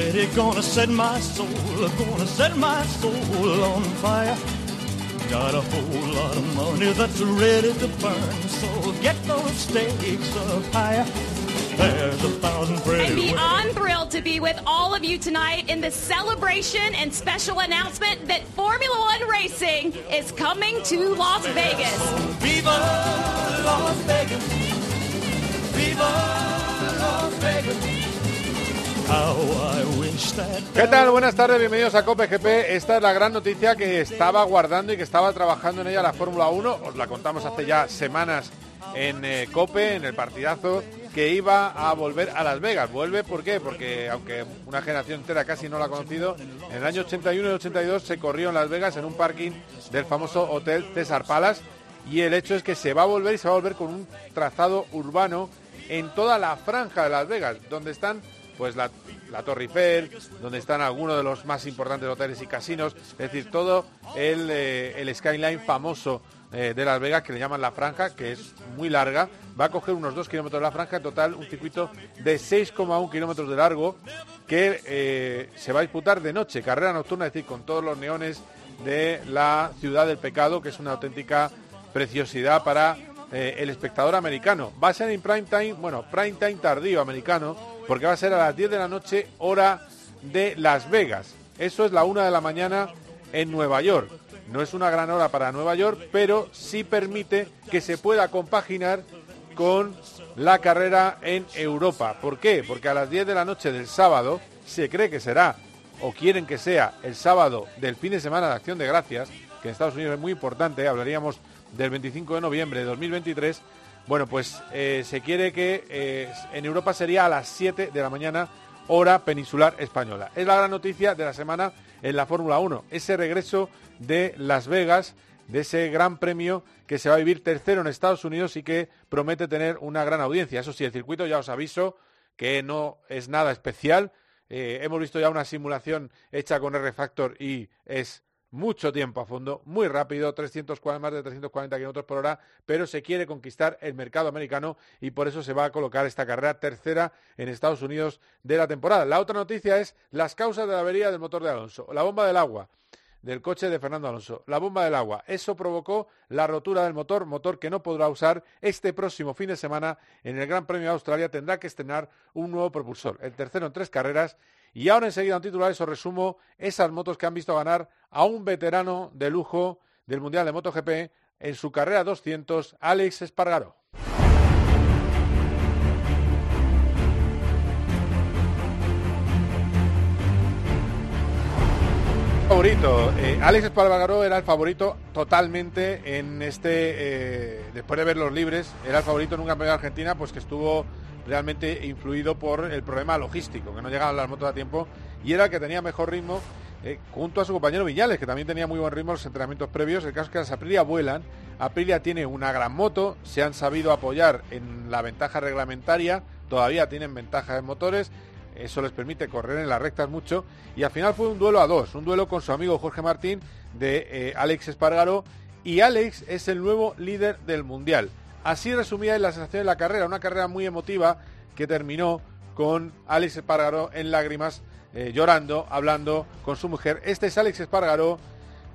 Light city, gonna set my soul, gonna set my soul on fire. Got a whole lot of money that's ready to burn, so get those stakes up higher. There's a thousand pretty And women. beyond thrilled to be with all of you tonight in the celebration and special announcement that Formula One racing is coming to Las Vegas. Viva Las Vegas. Viva Las Vegas. ¿Qué tal? Buenas tardes, bienvenidos a Cope GP. Esta es la gran noticia que estaba guardando y que estaba trabajando en ella la Fórmula 1. Os la contamos hace ya semanas en eh, Cope, en el partidazo, que iba a volver a Las Vegas. ¿Vuelve por qué? Porque aunque una generación entera casi no la ha conocido, en el año 81 y 82 se corrió en Las Vegas en un parking del famoso Hotel César Palace. Y el hecho es que se va a volver y se va a volver con un trazado urbano en toda la franja de Las Vegas, donde están pues la, la Torre Eiffel, donde están algunos de los más importantes hoteles y casinos, es decir, todo el, eh, skyline famoso eh, de Las Vegas, que le llaman la franja, que es muy larga, va a coger unos 2 kilómetros de la franja, en total un circuito de 6,1 kilómetros de largo, que eh, se va a disputar de noche, carrera nocturna, es decir, con todos los neones de la ciudad del pecado, que es una auténtica preciosidad para el espectador americano. Va a ser en prime time, bueno, prime time tardío americano, porque va a ser a las 10 de la noche, hora de Las Vegas. Eso es la una de la mañana en Nueva York. No es una gran hora para Nueva York, pero sí permite que se pueda compaginar con la carrera en Europa. ¿Por qué? Porque a las 10 de la noche del sábado se cree que será, o quieren que sea, el sábado del fin de semana de Acción de Gracias, que en Estados Unidos es muy importante, hablaríamos del 25 de noviembre de 2023. Bueno, pues eh, se quiere que eh, en Europa sería a las 7 de la mañana, hora peninsular española. Es la gran noticia de la semana en la Fórmula 1, ese regreso de Las Vegas, de ese gran premio que se va a vivir tercero en Estados Unidos y que promete tener una gran audiencia. Eso sí, el circuito ya os aviso que no es nada especial. Eh, hemos visto ya una simulación hecha con R-Factor y es mucho tiempo a fondo, muy rápido, 340, más de 340 kilómetros por hora, pero se quiere conquistar el mercado americano y por eso se va a colocar esta carrera tercera en Estados Unidos de la temporada. La otra noticia es las causas de la avería del motor de Alonso, la bomba del agua del coche de Fernando Alonso, la bomba del agua. Eso provocó la rotura del motor, motor que no podrá usar este próximo fin de semana en el Gran Premio de Australia. Tendrá que estrenar un nuevo propulsor, el tercero en tres carreras. Y ahora enseguida en titulares os resumo esas motos que han visto ganar a un veterano de lujo del Mundial de MotoGP en su carrera 200, Alex Espargaró. favorito. Eh, Alex Espargaró era el favorito totalmente en este, eh, después de ver los libres, era el favorito en un campeonato de Argentina, pues que estuvo realmente influido por el problema logístico, que no llegaban las motos a tiempo, y era el que tenía mejor ritmo eh, junto a su compañero Viñales, que también tenía muy buen ritmo en los entrenamientos previos. El caso es que las Aprilia vuelan, Aprilia tiene una gran moto, se han sabido apoyar en la ventaja reglamentaria, todavía tienen ventaja en motores, eso les permite correr en las rectas mucho y al final fue un duelo a dos, un duelo con su amigo Jorge Martín de eh, Alex Espargaro y Alex es el nuevo líder del mundial. Así resumía la sensación de la carrera, una carrera muy emotiva que terminó con Alex Espargaró en lágrimas, eh, llorando, hablando con su mujer. Este es Alex Espargaró,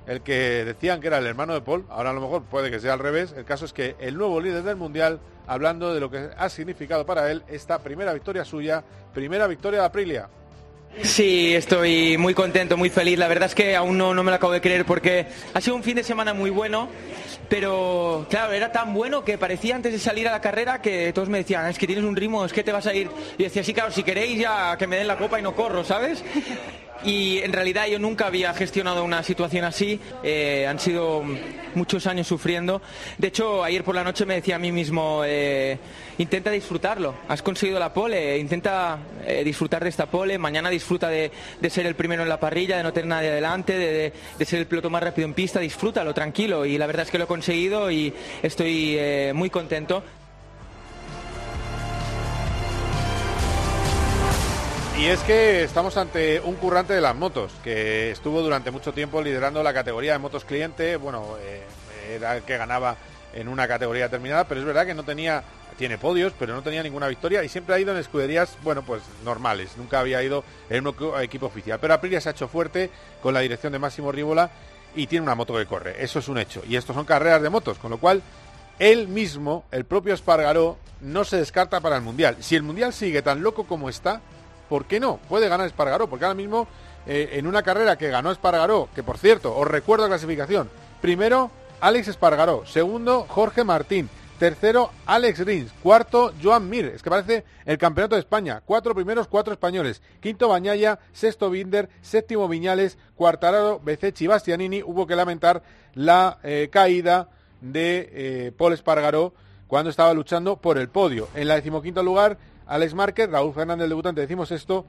el que decían que era el hermano de Paul, ahora a lo mejor puede que sea al revés. El caso es que el nuevo líder del mundial, hablando de lo que ha significado para él esta primera victoria suya, primera victoria de Aprilia. Sí, estoy muy contento, muy feliz. La verdad es que aún no, no me lo acabo de creer porque ha sido un fin de semana muy bueno, pero claro, era tan bueno que parecía antes de salir a la carrera que todos me decían, es que tienes un ritmo, es que te vas a ir. Y decía, sí, claro, si queréis ya que me den la copa y no corro, ¿sabes? Y en realidad yo nunca había gestionado una situación así. Eh, han sido muchos años sufriendo. De hecho, ayer por la noche me decía a mí mismo, eh, intenta disfrutarlo. Has conseguido la pole, intenta eh, disfrutar de esta pole. Mañana disfruta de, ser el primero en la parrilla, de no tener nadie adelante, de, de, ser el piloto más rápido en pista. Disfrútalo, tranquilo. Y la verdad es que lo he conseguido y estoy muy contento. Y es que estamos ante un currante de las motos, que estuvo durante mucho tiempo liderando la categoría de motos cliente. Bueno, eh, era el que ganaba en una categoría determinada, pero es verdad que no tenía, tiene podios, pero no tenía ninguna victoria y siempre ha ido en escuderías, bueno, pues normales. Nunca había ido en un equipo oficial. Pero Aprilia se ha hecho fuerte con la dirección de Máximo Rívola y tiene una moto que corre. Eso es un hecho. Y estos son carreras de motos, con lo cual él mismo, el propio Espargaró, no se descarta para el Mundial. Si el Mundial sigue tan loco como está, ¿por qué no? Puede ganar Espargaró, porque ahora mismo eh, en una carrera que ganó Espargaró, que por cierto, os recuerdo la clasificación, primero Alex Espargaró, segundo Jorge Martín, tercero Alex Rins, cuarto Joan Mir, es que parece el campeonato de España, cuatro primeros, cuatro españoles, quinto Bañaya, sexto Binder, séptimo Viñales, cuartararo Becechi Bastianini, hubo que lamentar la eh, caída de eh, Paul Espargaró cuando estaba luchando por el podio. En la decimoquinto lugar Alex Márquez, Raúl Fernández, debutante, decimos esto,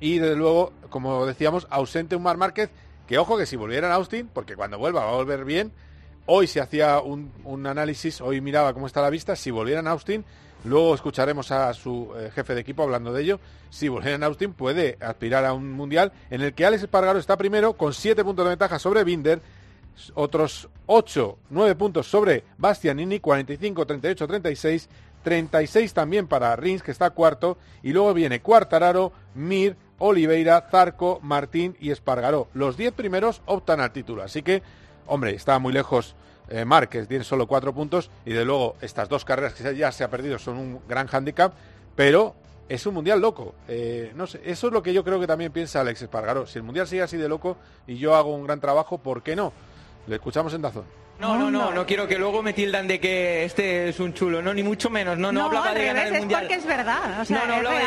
y desde luego, como decíamos, ausente un Mar Márquez, que ojo que si volviera en Austin, porque cuando vuelva va a volver bien, hoy se hacía un, análisis, hoy miraba cómo está la vista, si volviera en Austin, luego escucharemos a su eh, jefe de equipo hablando de ello, si volviera en Austin puede aspirar a un mundial en el que Alex Espargaro está primero con siete puntos de ventaja sobre Binder, otros 8, 9 puntos sobre Bastianini, 45, 38, 36, 36 también para Rins, que está cuarto, y luego viene Cuartararo, Mir, Oliveira, Zarco, Martín y Espargaró. Los 10 primeros optan al título, así que, hombre, está muy lejos eh, Márquez, tiene solo cuatro puntos, y de luego estas dos carreras que ya se ha perdido son un gran hándicap, pero es un mundial loco. Eh, no sé, eso es lo que yo creo que también piensa Alex Espargaró. Si el mundial sigue así de loco y yo hago un gran trabajo, ¿por qué no? Le escuchamos en Dazón. No, no, no, no quiero que luego me tildan de que este es un chulo, no, ni mucho menos. No, no, hablaba de ganar el mundial. Es porque es verdad, o sea, no, no hablaba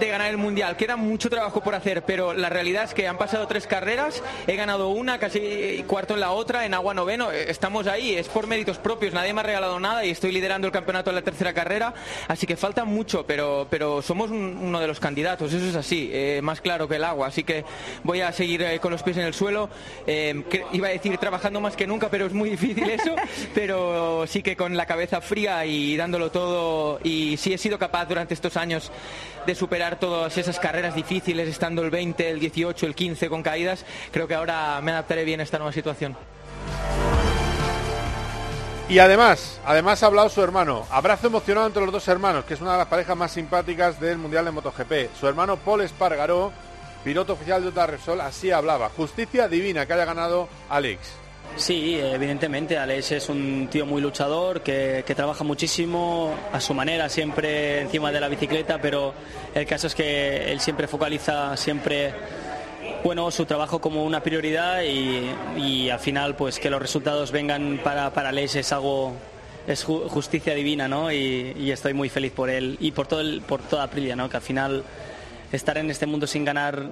De, ganar el mundial. Queda mucho trabajo por hacer, pero la realidad es que han pasado tres carreras, he ganado una, casi cuarto en la otra, en agua noveno. Estamos ahí, es por méritos propios, nadie me ha regalado nada y estoy liderando el campeonato en la tercera carrera, así que falta mucho, pero, pero somos uno de los candidatos, eso es así, eh, más claro que el agua. Así que voy a seguir eh, con los pies en el suelo. Eh, iba a decir trabajando más que nunca, pero es muy difícil eso. pero sí que con la cabeza fría y dándolo todo. Y sí he sido capaz durante estos años de superar todas esas carreras difíciles, estando el 20, el 18, el 15 con caídas. Creo que ahora me adaptaré bien a esta nueva situación. Y además, además ha hablado su hermano. Abrazo emocionado entre los dos hermanos, que es una de las parejas más simpáticas del Mundial de MotoGP. Su hermano Paul Espargaró, piloto oficial de Utah Repsol, así hablaba. Justicia divina que haya ganado Alex. Sí, evidentemente, Alex es un tío muy luchador, que, trabaja muchísimo a su manera, siempre encima de la bicicleta, pero el caso es que él siempre focaliza siempre bueno, su trabajo como una prioridad y, al final pues que los resultados vengan para, para Alex es algo es justicia divina, ¿no? Y, estoy muy feliz por él y por todo el, por toda Aprilia, ¿no? Que al final estar en este mundo sin ganar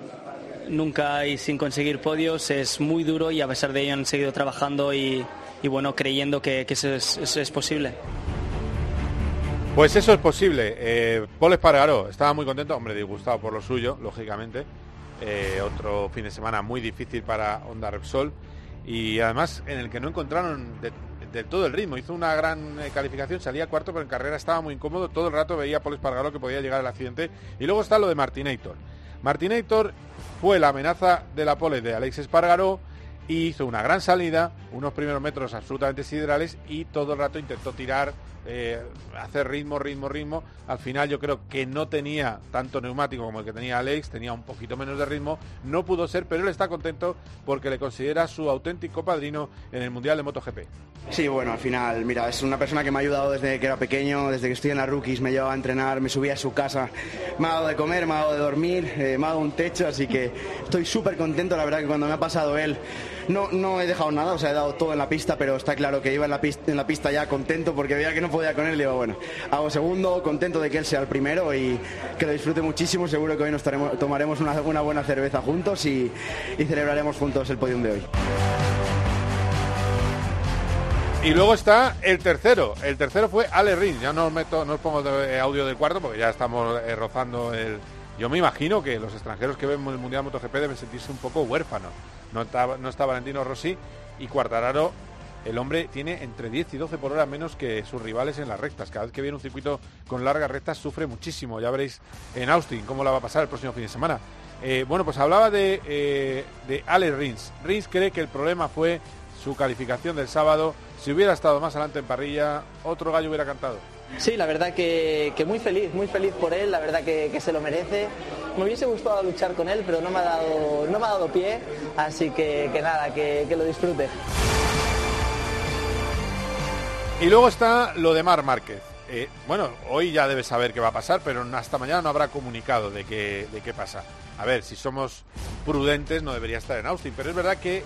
nunca y sin conseguir podios es muy duro y a pesar de ello han seguido trabajando y, bueno, creyendo que, eso, es, posible. Pues eso es posible. Eh, Paul Espargaró estaba muy contento, hombre, disgustado por lo suyo, lógicamente. Eh, otro fin de semana muy difícil para Honda Repsol y además en el que no encontraron del todo el ritmo. Hizo una gran eh, calificación, salía cuarto, pero en carrera estaba muy incómodo. Todo el rato veía a Paul Espargaró que podía llegar al accidente. Y luego está lo de Martinator. Martinator fue la amenaza de la pole de Alex Espargaró y hizo una gran salida, unos primeros metros absolutamente siderales y todo el rato intentó tirar, eh, hacer ritmo, ritmo, ritmo. Al final yo creo que no tenía tanto neumático como el que tenía Alex, tenía un poquito menos de ritmo, no pudo ser, pero él está contento porque le considera su auténtico padrino en el Mundial de MotoGP. Sí, bueno, al final, mira, es una persona que me ha ayudado desde que era pequeño, desde que estoy en la Rookies, me llevaba a entrenar, me subía a su casa, me ha dado de comer, me ha dado de dormir, eh, me ha dado un techo, así que estoy súper contento, la verdad que cuando me ha pasado él no, no he dejado nada, o sea, he dado todo en la pista, pero está claro que iba en la pista, ya contento porque veía que no podía con él y digo, bueno, hago segundo, contento de que él sea el primero y que lo disfrute muchísimo. Seguro que hoy nos tomaremos una, buena cerveza juntos y, celebraremos juntos el podium de hoy. Y luego está el tercero. El tercero fue Ale Rins. Ya no os, meto, no os pongo de audio del cuarto porque ya estamos eh, rozando el. Yo me imagino que los extranjeros que ven el Mundial MotoGP deben sentirse un poco huérfanos. No está, no Valentino Rossi y Cuartararo. El hombre tiene entre 10 y 12 por hora menos que sus rivales en las rectas. Cada vez que viene un circuito con largas rectas sufre muchísimo. Ya veréis en Austin cómo la va a pasar el próximo fin de semana. Eh, bueno, pues hablaba de, eh, de Ale Rins. Rins cree que el problema fue su calificación del sábado. Si hubiera estado más adelante en parrilla, otro gallo hubiera cantado. Sí, la verdad que, muy feliz, muy feliz por él, la verdad que, se lo merece. Me hubiese gustado luchar con él, pero no me ha dado, no me ha dado pie, así que, nada, que, lo disfrute. Y luego está lo de Mar Márquez. Eh, bueno, hoy ya debe saber qué va a pasar, pero hasta mañana no habrá comunicado de qué, de qué pasa. A ver, si somos prudentes no debería estar en Austin, pero es verdad que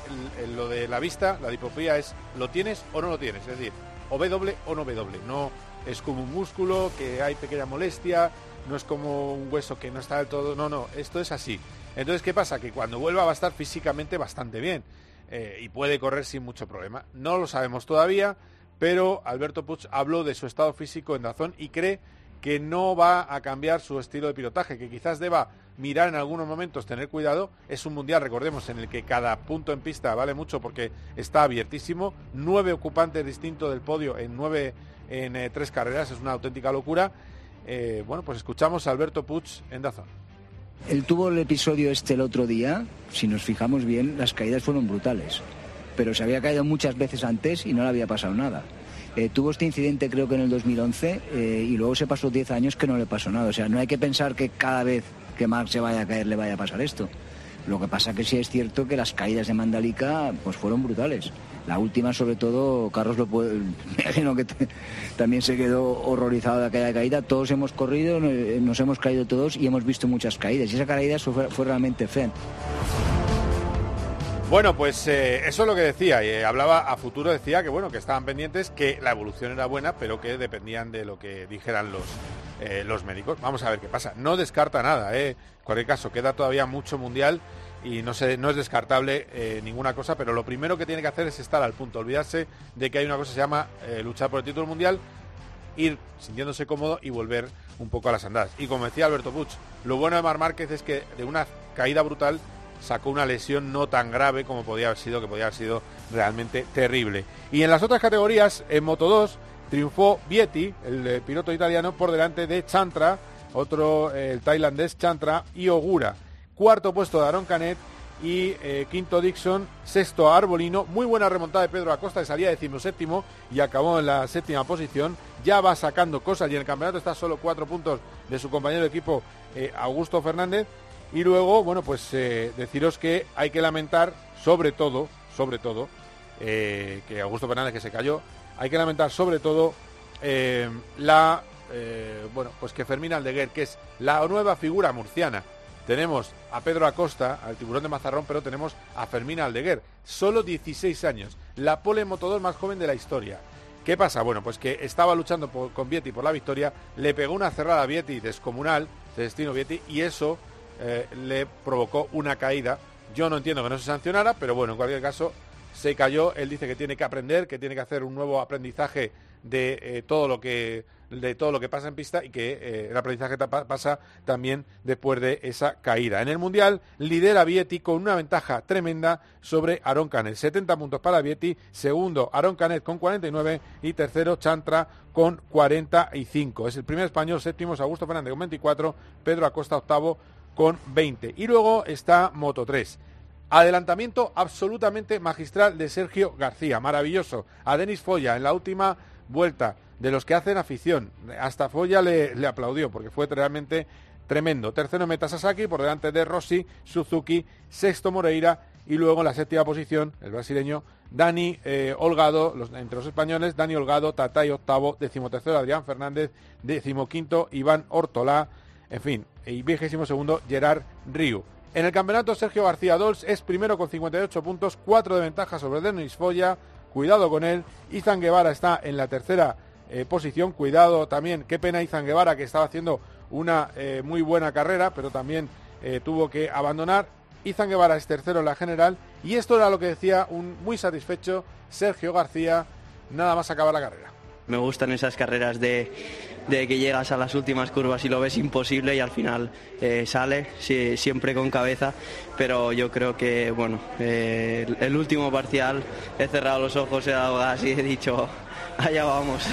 lo de la vista, la dipopía es lo tienes o no lo tienes, es decir, o W o no W. No es como un músculo que hay pequeña molestia, no es como un hueso que no está del todo, no, no, esto es así. Entonces, ¿qué pasa? Que cuando vuelva va a estar físicamente bastante bien eh, y puede correr sin mucho problema. No lo sabemos todavía, pero Alberto Puig habló de su estado físico en Dazón y cree que no va a cambiar su estilo de pilotaje, que quizás deba mirar en algunos momentos, tener cuidado. Es un mundial, recordemos, en el que cada punto en pista vale mucho porque está abiertísimo. Nueve ocupantes distintos del podio en nueve en eh, tres carreras, es una auténtica locura. Eh, bueno, pues escuchamos a Alberto Puig en Dazón. Él tuvo el episodio este el otro día, si nos fijamos bien, las caídas fueron brutales, pero se había caído muchas veces antes y no le había pasado nada. Eh, tuvo este incidente creo que en el 2011 eh, y luego se pasó 10 años que no le pasó nada. O sea, no hay que pensar que cada vez que Mark se vaya a caer le vaya a pasar esto. Lo que pasa que sí es cierto que las caídas de Mandalika pues fueron brutales. La última, sobre todo, Carlos lo puede, imagino que también se quedó horrorizado de aquella caída. Todos hemos corrido, nos hemos caído todos y hemos visto muchas caídas. Y esa caída fue, fue realmente fea. Bueno, pues eh, eso es lo que decía. Eh, hablaba a futuro, decía que bueno, que estaban pendientes, que la evolución era buena, pero que dependían de lo que dijeran los, eh, los médicos. Vamos a ver qué pasa. No descarta nada, ¿eh? En cualquier caso, queda todavía mucho mundial y no, sé, no es descartable ninguna cosa, pero lo primero que tiene que hacer es estar al punto, olvidarse de que hay una cosa que se llama luchar por el título mundial, ir sintiéndose cómodo y volver un poco a las andadas. Y como decía Alberto Puig, lo bueno de Mar Márquez es que de una caída brutal sacó una lesión no tan grave como podía haber sido, que podía haber sido realmente terrible. Y en las otras categorías, en Moto 2, triunfó Vietti, el eh, piloto italiano, por delante de Chantra, otro, eh, el tailandés Chantra, y Ogura. Cuarto puesto de Aaron Canet y eh, quinto Dixon, sexto Arbolino. Muy buena remontada de Pedro Acosta, que salía decimoséptimo y acabó en la séptima posición. Ya va sacando cosas y en el campeonato está solo cuatro puntos de su compañero de equipo Augusto Fernández. Y luego, bueno, pues eh, deciros que hay que lamentar, sobre todo, sobre todo, eh, que Augusto Fernández que se cayó, hay que lamentar sobre todo eh, la, bueno, pues que Fermín Aldeguer, que es la nueva figura murciana. Tenemos a Pedro Acosta, al tiburón de Mazarrón, pero tenemos a Fermín Aldeguer, solo 16 años, la pole motodor más joven de la historia. ¿Qué pasa? Bueno, pues que estaba luchando con Vietti por la victoria, le pegó una cerrada a Vietti descomunal, de destino Vietti, y eso eh, le provocó una caída. Yo no entiendo que no se sancionara, pero bueno, en cualquier caso se cayó. Él dice que tiene que aprender, que tiene que hacer un nuevo aprendizaje de eh, todo lo que de todo lo que pasa en pista y que eh, el aprendizaje pasa también después de esa caída. En el Mundial lidera Vietti con una ventaja tremenda sobre Aaron Canet. 70 puntos para Vietti, segundo Aaron Canet con 49 y tercero Chantra con 45. Es el primer español, séptimo Augusto Fernández con 24, Pedro Acosta octavo con 20. Y luego está Moto 3. Adelantamiento absolutamente magistral de Sergio García, maravilloso. A Denis Foya en la última vuelta, de los que hacen afición. Hasta Foya le, le aplaudió porque fue realmente tremendo. Tercero Meta Sasaki por delante de Rossi, Suzuki, sexto Moreira y luego en la séptima posición el brasileño Dani eh, Holgado, entre los españoles, Dani Holgado, Tatay octavo, decimotercero Adrián Fernández, decimoquinto Iván Ortolá, en fin, y vigésimo segundo Gerard Riu. En el campeonato, Sergio García Dols es primero con 58 puntos, 4 de ventaja sobre Denis Foya. Cuidado con él. Izan Guevara está en la tercera eh, posición. Cuidado también. Qué pena Izan Guevara que estaba haciendo una eh, muy buena carrera, pero también eh, tuvo que abandonar. Izan Guevara es tercero en la general. Y esto era lo que decía un muy satisfecho Sergio García, nada más acabar la carrera. Me gustan esas carreras de, de que llegas a las últimas curvas y lo ves imposible y al final eh, sale, siempre con cabeza, pero yo creo que, bueno, eh, el, el último parcial he cerrado los ojos, he dado gas y he dicho, allá vamos.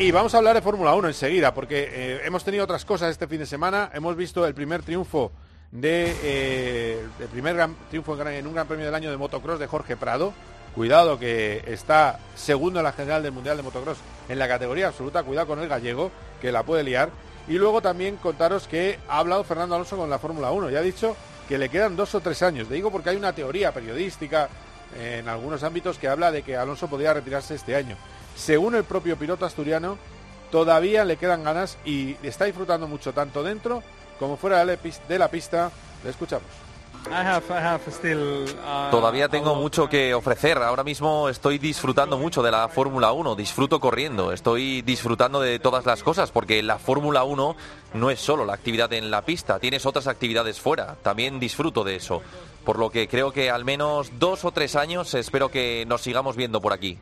Y vamos a hablar de Fórmula 1 enseguida, porque eh, hemos tenido otras cosas este fin de semana. Hemos visto el primer triunfo de eh, el primer gran triunfo en, un Gran Premio del año de motocross de Jorge Prado. Cuidado que está segundo en la general del Mundial de Motocross en la categoría absoluta. Cuidado con el gallego, que la puede liar. Y luego también contaros que ha hablado Fernando Alonso con la Fórmula 1 y ha dicho que le quedan dos o tres años. Le digo porque hay una teoría periodística en algunos ámbitos que habla de que Alonso podría retirarse este año. Según el propio piloto asturiano, todavía le quedan ganas y está disfrutando mucho tanto dentro como fuera de la pista. Le escuchamos. Todavía tengo mucho que ofrecer. Ahora mismo estoy disfrutando mucho de la Fórmula 1. Disfruto corriendo. Estoy disfrutando de todas las cosas porque la Fórmula 1 no es solo la actividad en la pista. Tienes otras actividades fuera. También disfruto de eso. Por lo que creo que al menos dos o tres años espero que nos sigamos viendo por aquí.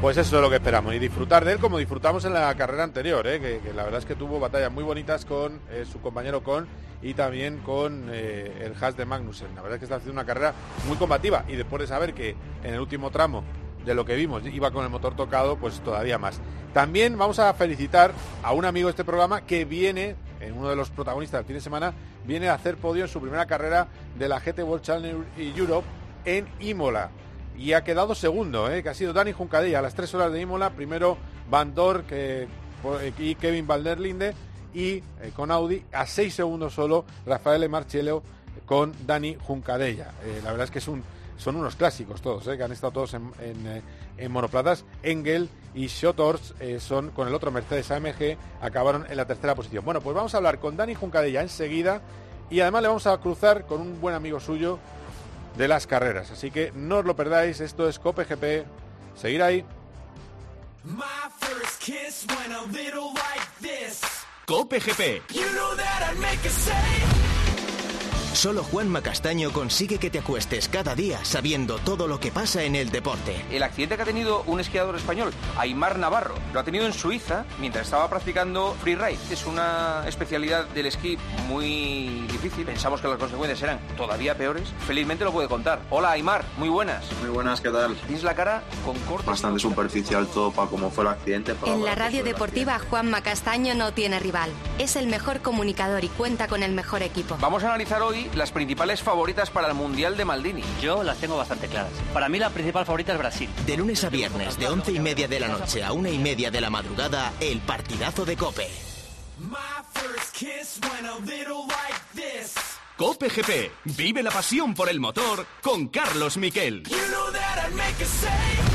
Pues eso es lo que esperamos y disfrutar de él como disfrutamos en la carrera anterior, ¿eh? que, la verdad es que tuvo batallas muy bonitas con eh, su compañero Con y también con eh, el Haas de Magnussen. La verdad es que está haciendo una carrera muy combativa y después de saber que en el último tramo de lo que vimos iba con el motor tocado, pues todavía más. También vamos a felicitar a un amigo de este programa que viene, en uno de los protagonistas del fin de semana, viene a hacer podio en su primera carrera de la GT World Challenge Europe en Imola y ha quedado segundo, ¿eh? que ha sido Dani Juncadilla a las tres horas de Imola, primero Van Dor que, y Kevin Valderlinde y eh, con Audi a seis segundos solo Rafael Marchello con Dani Juncadella. Eh, la verdad es que son unos clásicos todos, ¿eh? que han estado todos en, en, eh, en monoplazas. Engel y Schotors eh, son con el otro Mercedes AMG, acabaron en la tercera posición. Bueno, pues vamos a hablar con Dani Juncadella enseguida y además le vamos a cruzar con un buen amigo suyo de las carreras. Así que no os lo perdáis, esto es Cope GP. Seguir ahí. My first kiss went a little like this. Cope GP. You know Solo Juanma Castaño consigue que te acuestes cada día sabiendo todo lo que pasa en el deporte. El accidente que ha tenido un esquiador español, Aymar Navarro, lo ha tenido en Suiza mientras estaba practicando freeride. Es una especialidad del esquí muy difícil. Pensamos que las consecuencias eran todavía peores. Felizmente lo puede contar. Hola Aymar, muy buenas. Muy buenas, ¿qué tal? Tienes la cara con cortes. Bastante superficial todo para cómo fue el accidente. para En la que radio deportiva, Juanma Castaño no tiene rival. Es el mejor comunicador y cuenta con el mejor equipo. Vamos a analizar hoy las principales favoritas para el Mundial de Maldini. Yo las tengo bastante claras. Para mí la principal favorita es Brasil. De lunes a viernes, de once y media de la noche a una y media de la madrugada, el partidazo de Cope. My first kiss went a little like this. Cope GP. Vive la pasión por el motor con Carlos Miquel. You know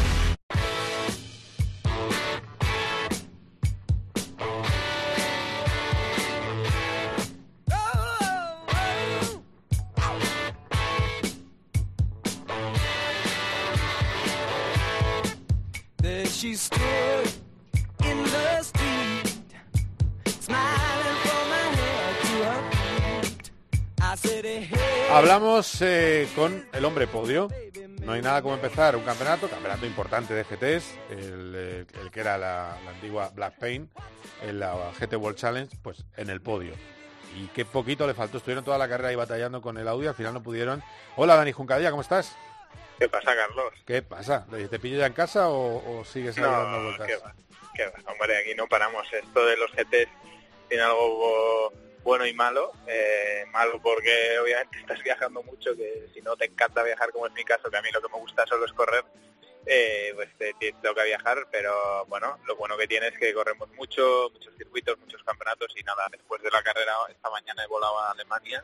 she stood in the street, smiling from her head to her feet. I said, hey, Hablamos eh, con el hombre podio. No hay nada como empezar un campeonato, campeonato importante de GTs, el, eh, el que era la, la antigua Black Paint, en la GT World Challenge, pues en el podio. Y qué poquito le faltó, estuvieron toda la carrera ahí batallando con el audio, al final no pudieron. Hola Dani Juncadilla, ¿cómo estás? ¿Qué pasa, Carlos? ¿Qué pasa? ¿Te pillo ya en casa o, o sigues ahí dando No, vueltas? qué va, qué va. Hombre, aquí no paramos. Esto de los GTs tiene algo bueno y malo. Eh, malo porque obviamente estás viajando mucho, que si no te encanta viajar, como es mi caso, que a mí lo que me gusta solo es correr, eh, pues te, te toca viajar, pero bueno, lo bueno que tiene es que corremos mucho, muchos circuitos, muchos campeonatos y nada, después de la carrera esta mañana he volado a Alemania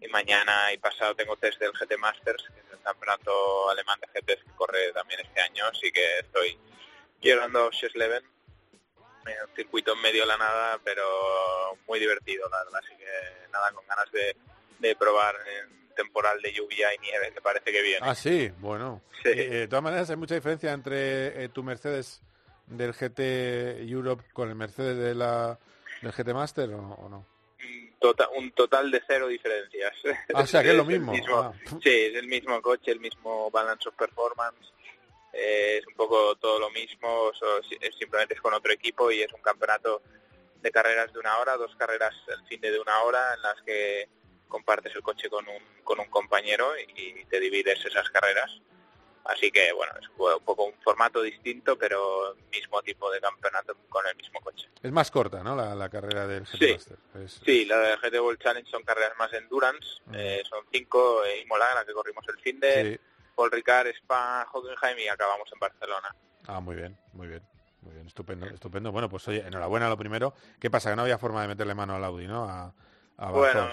y mañana y pasado tengo test del GT Masters, que es el campeonato alemán de GTs que corre también este año, así que estoy llegando a Schesleben un circuito en medio de la nada, pero muy divertido, la verdad. Así que nada, con ganas de, de probar en temporal de lluvia y nieve, que parece que viene. Ah, sí, bueno. Eh, eh, de todas maneras, hay mucha diferencia entre eh, tu Mercedes del GT Europe con el Mercedes de la, del GT Master o, o no? Tota- un total de cero diferencias. Ah, o sea, que es lo mismo. mismo- Ah. Sí, es el mismo coche, el mismo balance of performance. eh, es un poco todo lo mismo, so- si- es simplemente es con otro equipo y es un campeonato de carreras de una hora, dos carreras el fin de una hora en las que compartes el coche con un, con un compañero y te divides esas carreras. Así que bueno, es un poco un formato distinto, pero mismo tipo de campeonato con el mismo coche. Es más corta, ¿no? La, la carrera del GT Sí. Master. Es- Sí, la de GT World Challenge son carreras más endurance, eh, son cinco, eh, Imola, la que corrimos el fin de, Sí. Paul Ricard, Spa, Hockenheim y acabamos en Barcelona. Ah, muy bien, muy bien. Muy bien, estupendo, estupendo. Bueno, pues oye, enhorabuena lo primero. ¿Qué pasa? Que no había forma de meterle mano al Audi, ¿no? A, a Bueno,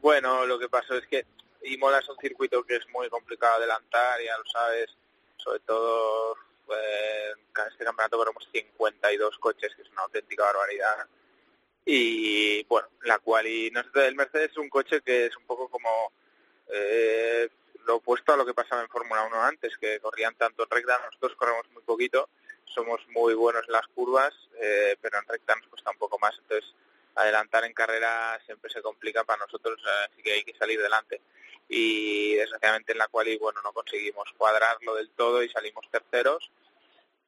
bueno, lo que pasó es que Imola es un circuito que es muy complicado adelantar, ya lo sabes, sobre todo eh, este campeonato corremos 52 coches, que es una auténtica barbaridad. Y bueno, la cual y nosotros el Mercedes es un coche que es un poco como eh, lo opuesto a lo que pasaba en Fórmula 1 antes, que corrían tanto en recta, nosotros corremos muy poquito, somos muy buenos en las curvas, eh, pero en recta nos cuesta un poco más, entonces adelantar en carrera siempre se complica para nosotros, eh, así que hay que salir delante. Y desgraciadamente en la cual bueno no conseguimos cuadrarlo del todo y salimos terceros,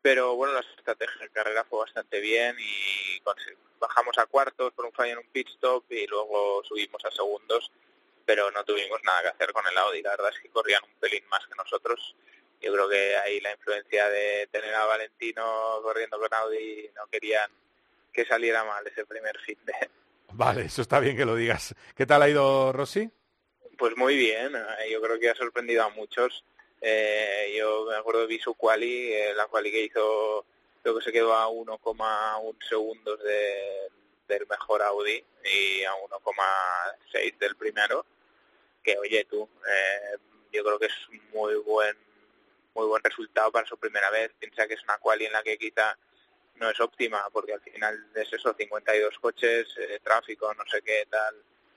pero bueno la estrategia de carrera fue bastante bien y bajamos a cuartos por un fallo en un pit stop y luego subimos a segundos, pero no tuvimos nada que hacer con el Audi, la verdad es que corrían un pelín más que nosotros. Yo creo que ahí la influencia de tener a Valentino corriendo con Audi no querían que saliera mal ese primer fin de, Vale, eso está bien que lo digas. ¿Qué tal ha ido Rossi? Pues muy bien, eh, yo creo que ha sorprendido a muchos. Eh, yo me acuerdo vi su quali, eh, la quali que hizo, creo que se quedó a 1,1 segundos de- del mejor Audi y a 1,6 del primero. Que oye tú, eh, yo creo que es muy buen, muy buen resultado para su primera vez. Piensa que es una quali en la que quizá no es óptima, porque al final es eso, 52 coches, eh, tráfico, no sé qué tal,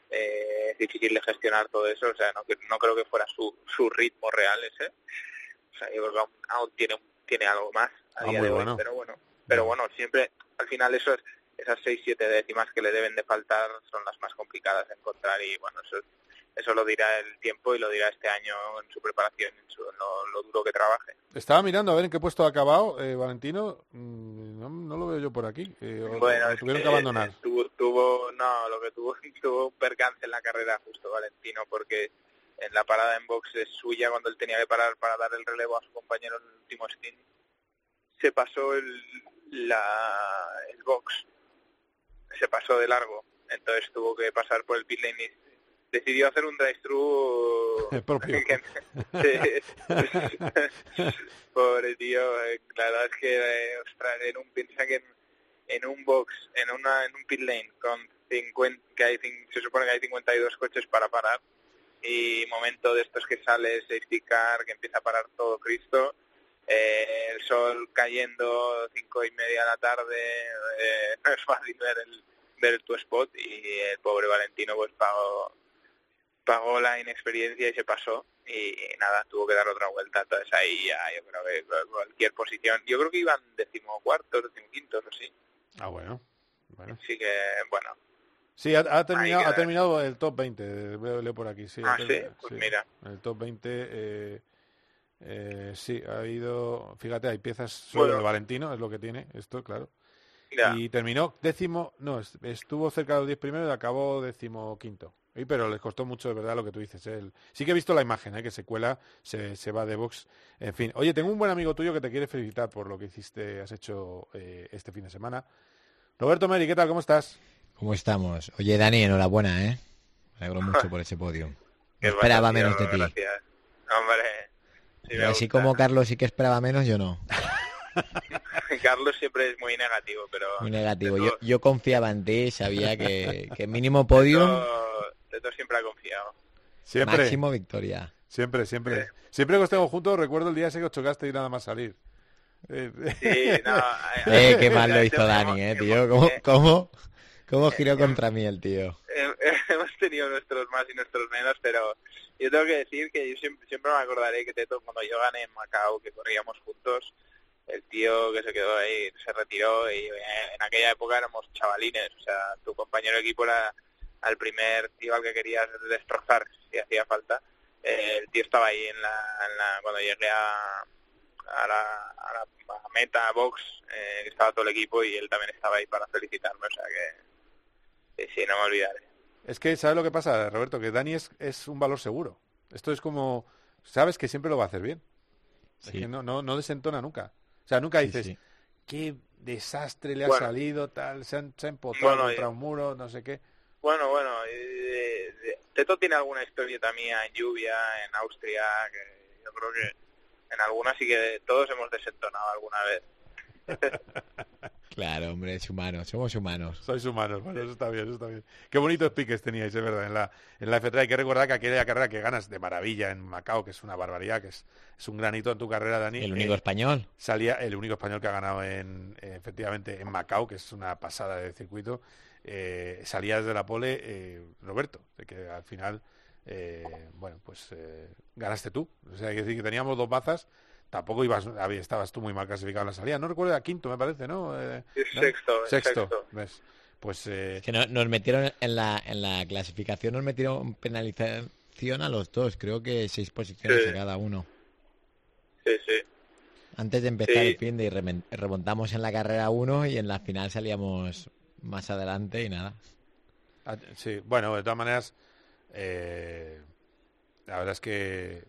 eh, es difícil de gestionar todo eso, o sea, no, no creo que fuera su, su ritmo real ese. O sea, yo creo que aún, aún tiene, tiene algo más a Ah, día de hoy, bueno. pero bueno, pero bueno, siempre, al final esos, esas 6-7 décimas que le deben de faltar son las más complicadas de encontrar y bueno, eso, eso lo dirá el tiempo y lo dirá este año en su preparación, en, su, en lo, lo duro que trabaje. Estaba mirando a ver en qué puesto ha acabado eh, Valentino. Mm, No, no lo veo yo por aquí. eh, Bueno, o es tuvieron que que, abandonar. eh, Tuvo, tuvo, no, lo que tuvo, tuvo un percance en la carrera justo Valentino, porque en la parada en box es suya cuando él tenía que parar para dar el relevo a su compañero en el último stint, se pasó el, la, el box, se pasó de largo, entonces tuvo que pasar por el pit lane decidió hacer un drive-thru propio. Pobre tío, eh, la verdad es que, eh, ostras, en un, piensa que en, en un box, en una en un pit lane con 50, que hay, se supone que hay 52 coches para parar y momento de estos que sale safety car, que empieza a parar todo Cristo, eh, el sol cayendo cinco y media de la tarde, eh, no es fácil ver el ver tu spot y el pobre Valentino pues pagó pagó la inexperiencia y se pasó y, nada, tuvo que dar otra vuelta, entonces ahí ya yo creo que cualquier posición, yo creo que iban decimocuartos, decimoquintos o sí, Ah, bueno. bueno. así que bueno, Sí, ha, ha terminado, ha terminado el top 20, eh, veo, leo por aquí. Sí, Ah, sí, pues mira. El top 20, eh, eh, sí, ha habido, fíjate, hay piezas solo Bueno. de Valentino, es lo que tiene esto, claro. Ya. Y terminó décimo, no, es- estuvo cerca de los 10 primeros y acabó décimo quinto. Y, pero les costó mucho, de verdad, lo que tú dices. ¿eh? El- sí que he visto la imagen, ¿eh? que se cuela, se, se va de box. En fin, oye, tengo un buen amigo tuyo que te quiere felicitar por lo que hiciste, has hecho eh, este fin de semana. Roberto Meri, ¿qué tal? ¿Cómo estás? ¿Cómo estamos? Oye, Dani, enhorabuena, ¿eh? Me alegro mucho por ese podio. Qué esperaba menos de ti. Gracias. Hombre, sí me así gusta. como Carlos sí que esperaba menos, yo no. Carlos siempre es muy negativo, pero Muy negativo. Yo, yo confiaba en ti, sabía que, que mínimo podio, Teto siempre ha confiado. Siempre. máximo victoria. Siempre, siempre. Siempre que os tengo juntos, recuerdo el día ese que os chocaste y nada más salir. Eh, Sí, no, Eh, qué mal lo hizo Dani, eh, tío. ¿Cómo, eh, cómo, cómo giró contra mí el tío? He- hemos tenido nuestros más y nuestros menos, pero yo tengo que decir que yo siempre, siempre me acordaré que Teto, cuando yo gané en Macao, que corríamos juntos, el tío que se quedó ahí se retiró y eh, en aquella época éramos chavalines, o sea, tu compañero de equipo era al primer tío al que querías destrozar si hacía falta. Eh, el tío estaba ahí en la, en la- cuando llegué a, a la, a la- a la meta, a box, eh, estaba todo el equipo y él también estaba ahí para felicitarme, o sea que sí, sí, no me olvidaré. Es que, ¿sabes lo que pasa, Roberto? Que Dani es, es un valor seguro. Esto es como, sabes que siempre lo va a hacer bien. Es Sí. que no, no, no desentona nunca. O sea, nunca dices, sí. qué desastre le ha Bueno. salido, tal, se, han, se ha empotrado Bueno, contra un muro, no sé qué. Bueno, bueno, Teto tiene alguna historieta mía en lluvia, en Austria, que yo creo que en alguna sí que todos hemos desentonado alguna vez. Claro, hombre, es humano, somos humanos. Sois humanos, bueno, eso está bien, eso está bien. Qué bonitos piques teníais, es verdad, en la, en la F3. Hay que recordar que aquella carrera que ganas de maravilla en Macao, que es una barbaridad, que es, es un granito en tu carrera, Dani. El único eh, español. salía el único español que ha ganado en eh, efectivamente en Macao, que es una pasada de circuito, eh, salía desde la pole eh, Roberto, de que al final, eh, bueno, pues eh, ganaste tú. O sea, hay que decir que teníamos dos bazas, tampoco ibas, había- estabas tú muy mal clasificado en la salida. No recuerdo, a quinto me parece, ¿no? Eh, Es ¿no? sexto, Sexto, sexto. ¿ves? Pues eh, Es que no- nos metieron en la, en la clasificación, nos metieron penalización a los dos, creo que seis posiciones Sí. a cada uno. Sí, sí. Antes de empezar Sí. el fin de remontamos en la carrera 1 y en la final salíamos más adelante y nada. Ah, Sí, bueno, de todas maneras, eh, la verdad es que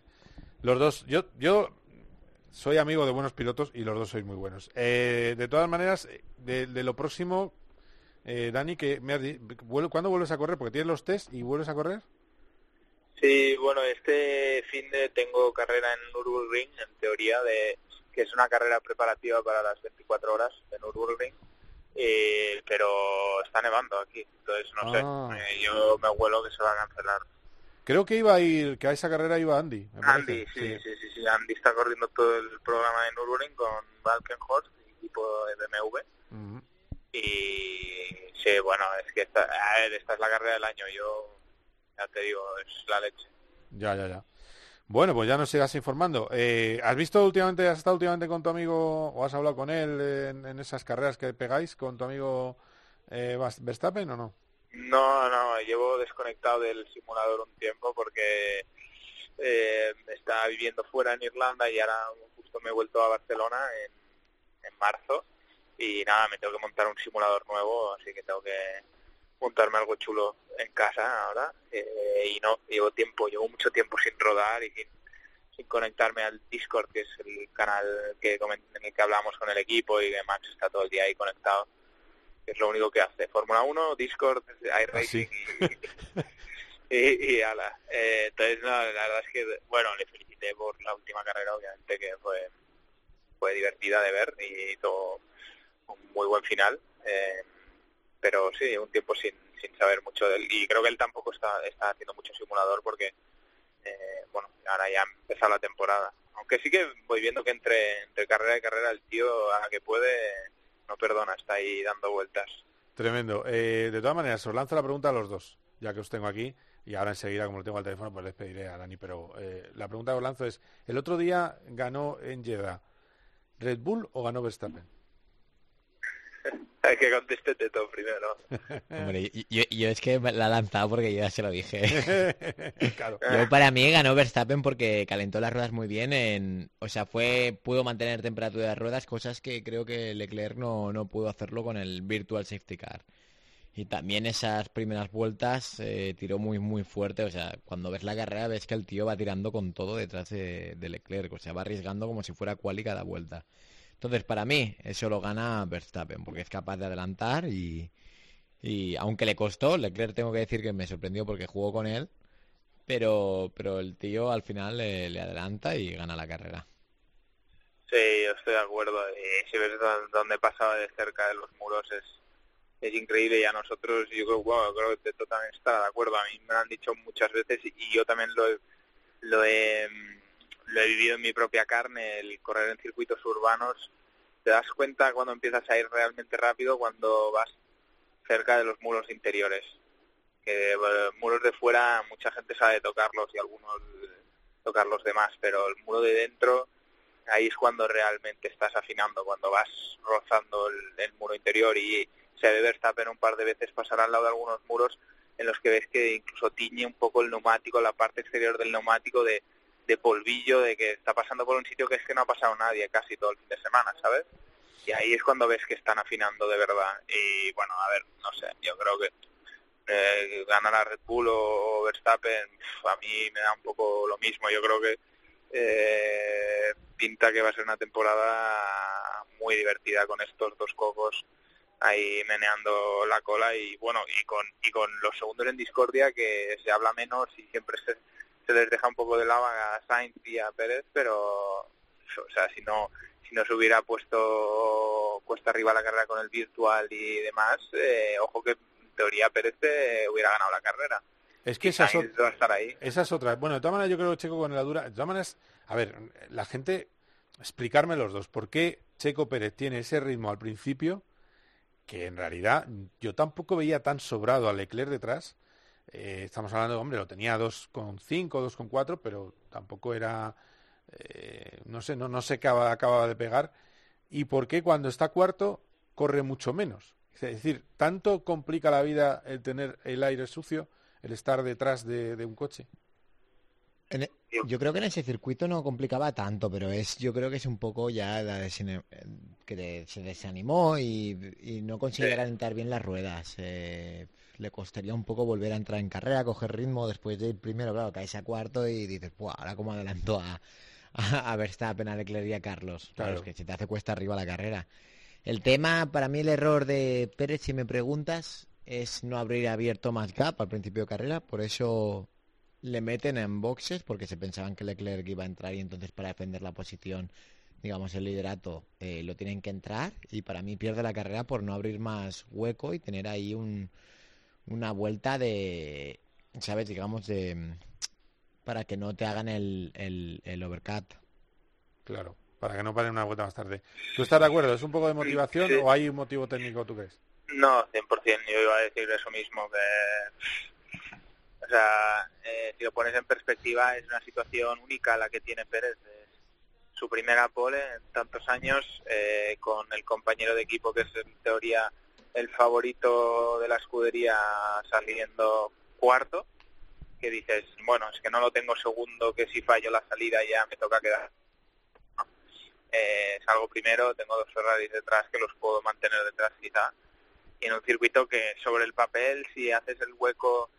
los dos, yo, yo soy amigo de buenos pilotos y los dos sois muy buenos. Eh, de todas maneras, de, de lo próximo, eh, Dani, que me has di- ¿cuándo vuelves a correr? Porque tienes los test y vuelves a correr. Sí, bueno, este fin de tengo carrera en Nürburgring, en teoría, de que es una carrera preparativa para las 24 horas de Nürburgring, eh, pero está nevando aquí, entonces no Ah. sé, eh, yo me huelo que se va a cancelar. Creo que iba a ir, que a esa carrera iba Andy. Andy, sí, sí, sí, sí, Andy está corriendo todo el programa de Nürburgring con Valkenhorst, equipo de BMW, y sí, bueno, es que esta, a ver, esta es la carrera del año, yo ya te digo, es la leche. Ya, ya, ya. Bueno, pues ya nos sigas informando. Eh, ¿Has visto últimamente, has estado últimamente con tu amigo o has hablado con él en, en esas carreras que pegáis con tu amigo eh, Verstappen o no? No, no, llevo desconectado del simulador un tiempo porque eh, estaba viviendo fuera en Irlanda y ahora justo me he vuelto a Barcelona en marzo y nada, me tengo que montar un simulador nuevo, así que tengo que montarme algo chulo en casa ahora eh, y no, llevo tiempo, llevo mucho tiempo sin rodar y sin, sin conectarme al Discord, que es el canal que en el que hablamos con el equipo y que Max está todo el día ahí conectado que es lo único que hace. Fórmula 1, Discord, iRacing y, y, y ala. Eh, entonces, no, la verdad es que, bueno, le felicité por la última carrera, obviamente, que fue fue divertida de ver y hizo un muy buen final. Eh, pero sí, un tiempo sin, sin saber mucho de él. Y creo que él tampoco está, está haciendo mucho simulador porque, eh, bueno, ahora ya ha empezado la temporada. Aunque sí que voy viendo que entre, entre carrera y carrera el tío, a la que puede, no perdona, está ahí dando vueltas. Tremendo. Eh, de todas maneras, os lanzo la pregunta a los dos, ya que os tengo aquí. Y ahora enseguida, como lo tengo al teléfono, pues les pediré a Dani. Pero eh, la pregunta que os lanzo es, ¿el otro día ganó en Jeddah Red Bull o ganó Verstappen? Hay que conteste Teto primero. Hombre, yo, yo es que me la he lanzado porque yo ya se lo dije. claro. Yo para mí ganó Verstappen porque calentó las ruedas muy bien. En, o sea, fue pudo mantener temperatura de ruedas, cosas que creo que Leclerc no, no pudo hacerlo con el Virtual Safety Car. Y también esas primeras vueltas eh, tiró muy muy fuerte. O sea, cuando ves la carrera ves que el tío va tirando con todo detrás de, de Leclerc. O sea, va arriesgando como si fuera quali cada vuelta. Entonces, para mí, eso lo gana Verstappen, porque es capaz de adelantar y, y aunque le costó, Leclerc tengo que decir que me sorprendió porque jugó con él, pero, pero el tío al final le, adelanta y gana la carrera. Sí, yo estoy de acuerdo. Y si ves dó- dónde pasaba de cerca de los muros es, es increíble y a nosotros yo creo, bueno, creo que Teto también está de acuerdo. A mí me lo han dicho muchas veces y, y yo también lo he, lo he mm, lo he vivido en mi propia carne, el correr en circuitos urbanos te das cuenta cuando empiezas a ir realmente rápido cuando vas cerca de los muros interiores. Que eh, muros de fuera mucha gente sabe tocarlos y algunos tocar los demás, pero el muro de dentro ahí es cuando realmente estás afinando, cuando vas rozando el, muro interior y se ve Verstappen un par de veces pasar al lado de algunos muros en los que ves que incluso tiñe un poco el neumático, la parte exterior del neumático de, de polvillo, de que está pasando por un sitio que es que no ha pasado nadie casi todo el fin de semana, ¿sabes? Y ahí es cuando ves que están afinando de verdad. Y bueno, a ver, no sé, yo creo que eh, ganar a Red Bull o Verstappen, a mí me da un poco lo mismo. Yo creo que eh, pinta que va a ser una temporada muy divertida con estos dos cocos ahí meneando la cola y bueno y con y con los segundos en discordia que se habla menos y siempre se, se les deja un poco de lava a Sainz y a Pérez pero o sea si no si no se hubiera puesto cuesta arriba la carrera con el virtual y demás eh, ojo que en teoría Pérez eh, hubiera ganado la carrera Es que esa es, Sainz va a estar ahí esa es otra. Bueno, de todas maneras yo creo que Checo con la dura... De todas maneras, a ver, la gente... Explicarme los dos. ¿Por qué Checo Pérez tiene ese ritmo al principio que en realidad yo tampoco veía tan sobrado a Leclerc detrás? Eh, estamos hablando, hombre, lo tenía 2,5, 2,4, pero tampoco era... eh, no sé, no, no sé qué acaba, acababa de pegar. ¿Y por qué cuando está cuarto corre mucho menos? Es decir, ¿tanto complica la vida el tener el aire sucio, el estar detrás de, de un coche? E- yo creo que en ese circuito no complicaba tanto, pero es yo creo que es un poco ya la desine- que de- se desanimó y, y no consigue calentar bien las ruedas. Eh, le costaría un poco volver a entrar en carrera, coger ritmo después de ir primero, claro, caes a cuarto y dices, "Buah, ahora como adelanto a, a, a Verstappen, a Leclerc y a Carlos. Claro, Claro. es que se te hace cuesta arriba la carrera. El tema, para mí el error de Pérez, si me preguntas, es no haber abierto más gap al principio de carrera, por eso le meten en boxes porque se pensaban que Leclerc iba a entrar y entonces para defender la posición, digamos el liderato, eh, lo tienen que entrar y para mí pierde la carrera por no abrir más hueco y tener ahí un, una vuelta de, ¿sabes? Digamos de para que no te hagan el, el, el overcut. Claro, para que no paren una vuelta más tarde. ¿Tú estás de acuerdo? ¿Es un poco de motivación Sí. o hay un motivo técnico, tú crees? No, 100%. Yo iba a decir eso mismo, que... O sea, eh, si lo pones en perspectiva, es una situación única la que tiene Pérez. Es su primera pole en tantos años, eh, con el compañero de equipo que es en teoría el favorito de la escudería saliendo cuarto, que dices, bueno, es que no lo tengo segundo, que si fallo la salida ya me toca quedar. Eh, salgo primero, tengo dos Ferraris detrás que los puedo mantener detrás quizá y en un circuito que sobre el papel si haces el hueco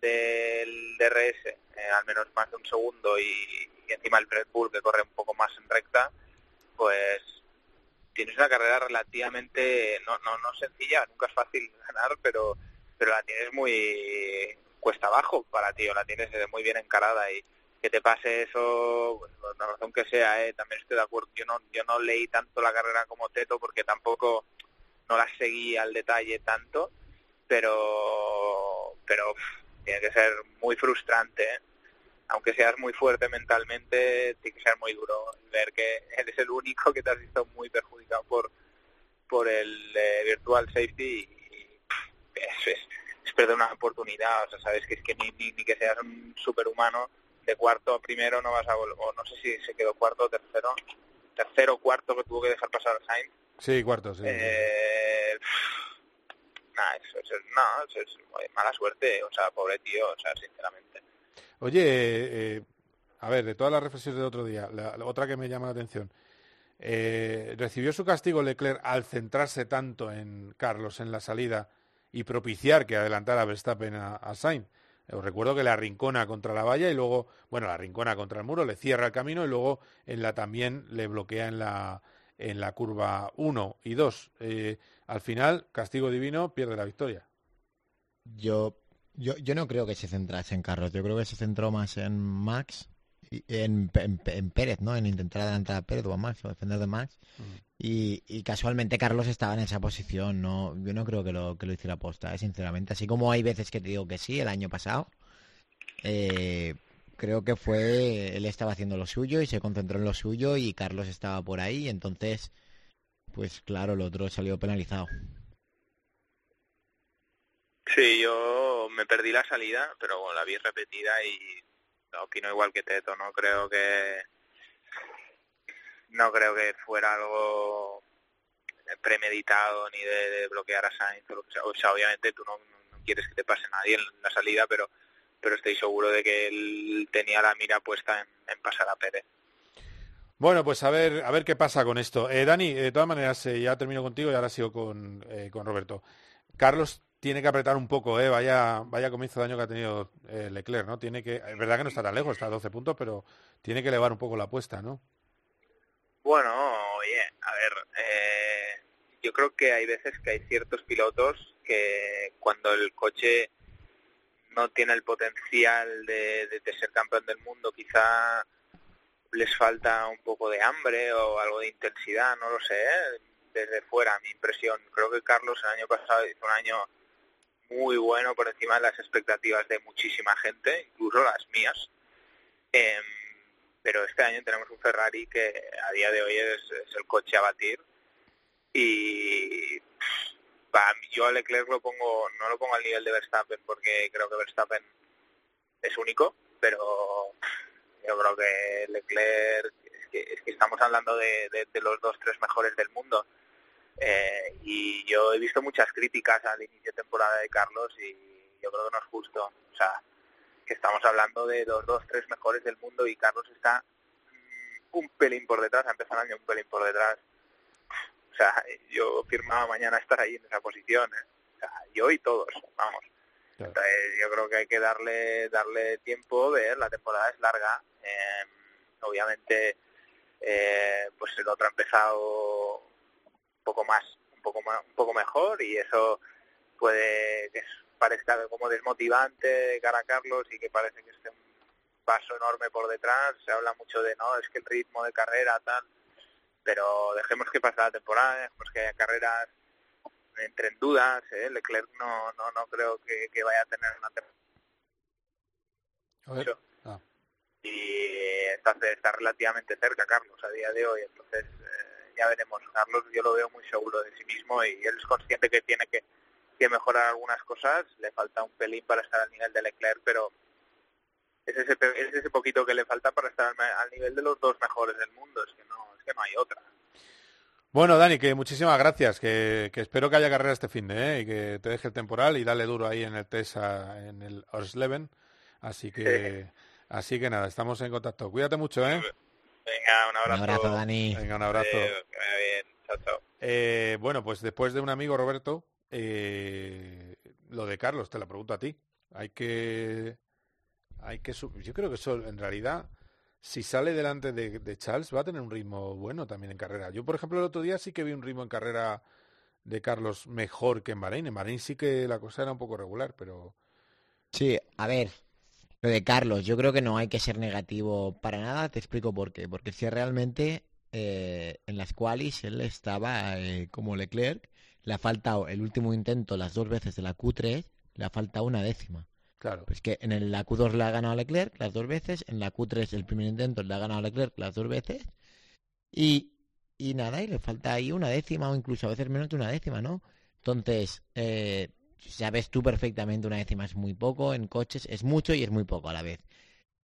del DRS eh, al menos más de un segundo y, y encima el Red Bull que corre un poco más en recta pues tienes una carrera relativamente no no no sencilla nunca es fácil ganar pero pero la tienes muy cuesta abajo para ti o la tienes eh, muy bien encarada y que te pase eso pues, por la razón que sea eh, también estoy de acuerdo yo no yo no leí tanto la carrera como Teto porque tampoco no las seguí al detalle tanto, pero pero tiene que ser muy frustrante, ¿eh? Aunque seas muy fuerte mentalmente, tiene que ser muy duro ver que eres el único que te has visto muy perjudicado por por el eh, virtual safety y, y, es, es, es perder una oportunidad, o sea, sabes que es que ni, ni, ni que seas un superhumano de cuarto a primero no vas a vol- o no sé si se quedó cuarto o tercero, tercero o cuarto que tuvo que dejar pasar a Sainz Sí, cuarto, sí. eh, nah, eso, eso, no, eso es mala suerte, o sea, pobre tío, o sea, sinceramente. Oye, eh, a ver, de todas las reflexiones del otro día, la, otra que me llama la atención, eh, ¿recibió su castigo Leclerc al centrarse tanto en Carlos en la salida y propiciar que adelantara Verstappen a, Sainz? Eh, Os recuerdo que la rincona contra la valla y luego, bueno, la rincona contra el muro, le cierra el camino y luego en la también le bloquea en la, en la curva 1 y 2. Eh, al final, castigo divino, pierde la victoria. Yo, yo, yo no creo que se centrase en Carlos, yo creo que se centró más en Max, y- en, en- en Pérez, ¿no? En intentar adelantar a Pérez o a Max o defender de Max. Y, y casualmente Carlos estaba en esa posición, no, yo no creo que lo, que lo hiciera posta, eh, sinceramente. Así como hay veces que te digo que sí, el año pasado, eh, creo que fue, él estaba haciendo lo suyo y se concentró en lo suyo y Carlos estaba por ahí, entonces pues claro, el otro salió penalizado. Sí, yo me perdí la salida, pero bueno, la vi repetida y opino igual que Teto, no creo que no creo que fuera algo premeditado ni de, bloquear a Sainz o sea. Obviamente tú no, no quieres que te pase nadie en la salida, pero pero estoy seguro de que él tenía la mira puesta en, en pasar a Pérez. Bueno, pues a ver, a ver qué pasa con esto. Eh, Dani, de todas maneras, eh, ya termino contigo y ahora sigo con, eh, con Roberto. Carlos tiene que apretar un poco, ¿eh? Vaya, vaya comienzo de año que ha tenido eh, Leclerc, ¿no? Tiene que, es verdad que no está tan lejos, está a 12 puntos, pero tiene que elevar un poco la apuesta, ¿no? Bueno, oye, a ver, eh, yo creo que hay veces que hay ciertos pilotos que cuando el coche no tiene el potencial de, ser campeón del mundo, quizá les falta un poco de hambre o algo de intensidad, no lo sé, ¿eh? desde fuera mi impresión. Creo que Carlos el año pasado hizo un año muy bueno por encima de las expectativas de muchísima gente, incluso las mías. Em, pero este año tenemos un Ferrari que a día de hoy es, el coche a batir y para yo a Leclerc lo pongo no lo pongo al nivel de Verstappen porque creo que Verstappen es único pero yo creo que Leclerc es que, es que estamos hablando de los dos tres mejores del mundo Eh, y yo he visto muchas críticas al inicio de temporada de Carlos y yo creo que no es justo o sea que estamos hablando de los dos tres mejores del mundo y Carlos está mm, un pelín por detrás ha empezado el año un pelín por detrás o sea, yo firmaba mañana estar ahí en esa posición, ¿eh? O sea, yo y todos, vamos. Entonces, yo creo que hay que darle darle tiempo, ver, la temporada es larga. eh, obviamente, eh, pues el otro ha empezado un poco más, un poco más, un poco mejor y eso puede que parezca como desmotivante de cara a Carlos y que parece que esté un paso enorme por detrás. Se habla mucho de, no, es que el ritmo de carrera, tal pero dejemos que pase la temporada, dejemos que haya carreras entren dudas, ¿eh? Leclerc no, no, no creo que, que vaya a tener una A ver. Ah. y está, está relativamente cerca Carlos a día de hoy, entonces eh, ya veremos. Carlos yo lo veo muy seguro de sí mismo y él es consciente que tiene que, que mejorar algunas cosas, le falta un pelín para estar al nivel de Leclerc, pero es ese, es ese poquito que le falta para estar al, al nivel de los dos mejores del mundo, es que no, es que no hay otra. Bueno, Dani, que muchísimas gracias, que, que espero que haya carrera este fin de, ¿eh? y que te deje el temporal y dale duro ahí en el TESA, en el Orsleven. Así que, así que nada, estamos en contacto. Cuídate mucho, ¿eh? Venga, un abrazo. Un abrazo, Dani. Venga, un abrazo. Que vaya bien. Chao, chao. Eh, bueno, pues después de un amigo, Roberto, eh, lo de Carlos, te la pregunto a ti. Hay que, hay que, yo creo que eso, en realidad, si sale delante de, de Charles, va a tener un ritmo bueno también en carrera. Yo, por ejemplo, el otro día sí que vi un ritmo en carrera de Carlos mejor que en Bahrein. En Bahrein sí que la cosa era un poco regular, pero Sí, a ver, lo de Carlos, yo creo que no hay que ser negativo para nada, te explico por qué. Porque si realmente eh, en las qualis él estaba eh, como Leclerc, le ha faltado el último intento las dos veces de la Q3, le ha faltado una décima. claro. Pues que en el- la Q2 le ha ganado Leclerc las dos veces, en la Q3 el primer intento le ha ganado Leclerc las dos veces, y, y nada, y le falta ahí una décima o incluso a veces menos de una décima, ¿no? Entonces, eh, sabes tú perfectamente una décima es muy poco, en coches es mucho y es muy poco a la vez.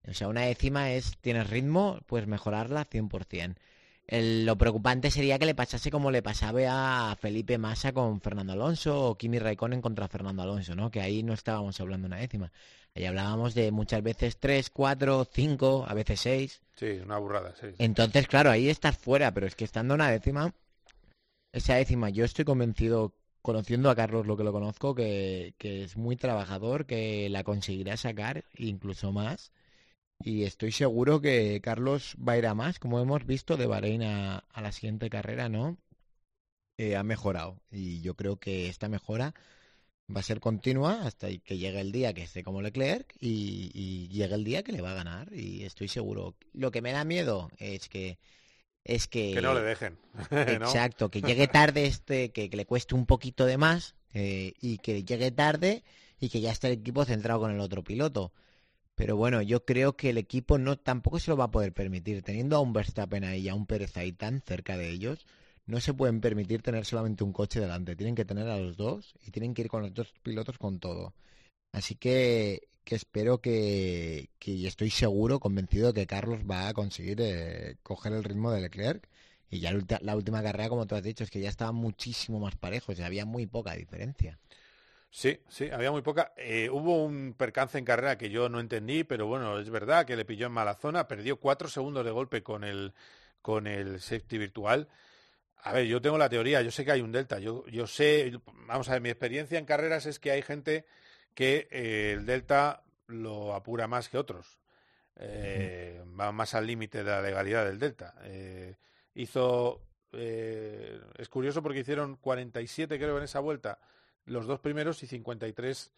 O sea, una décima es, tienes ritmo, puedes mejorarla 100%. El- lo preocupante sería que le pasase como le pasaba a Felipe Massa con Fernando Alonso o Kimi Raikkonen contra Fernando Alonso, ¿no? Que ahí no estábamos hablando de una décima. Ahí hablábamos de muchas veces 3, 4, 5, a veces 6. sí, una burrada, sí. Entonces, claro, ahí estás fuera, pero es que estando una décima, esa décima, yo estoy convencido, conociendo a Carlos lo que lo conozco, que, que es muy trabajador, que la conseguirá sacar, incluso más. Y estoy seguro que Carlos va a ir a más, como hemos visto de Bahrein a, la siguiente carrera, ¿no? Eh, ha mejorado. Y yo creo que esta mejora va a ser continua hasta que llegue el día que esté como Leclerc y, y llegue el día que le va a ganar. Y estoy seguro. Lo que me da miedo es que es que, Que no le dejen. ¿no? Exacto, que llegue tarde este, que, que le cueste un poquito de más eh, y que llegue tarde y que ya esté el equipo centrado con el otro piloto. Pero bueno, yo creo que el equipo no tampoco se lo va a poder permitir. Teniendo a un Verstappen ahí y a un Pérez ahí tan cerca de ellos, no se pueden permitir tener solamente un coche delante, tienen que tener a los dos y tienen que ir con los dos pilotos con todo. Así que, que espero que, que y estoy seguro, convencido que Carlos va a conseguir eh, coger el ritmo de Leclerc. Y ya la última carrera, como tú has dicho, es que ya estaba muchísimo más parejo, o había muy poca diferencia. Sí, sí, había muy poca. Eh, hubo un percance en carrera que yo no entendí, pero bueno, es verdad que le pilló en mala zona, perdió cuatro segundos de golpe con el, con el safety virtual. A ver, yo tengo la teoría, yo sé que hay un delta, yo, yo sé, vamos a ver, mi experiencia en carreras es que hay gente que eh, el delta lo apura más que otros. Eh, Va más al límite de la legalidad del delta. Eh, hizo, es curioso porque hicieron 47 creo en esa vuelta los dos primeros y 53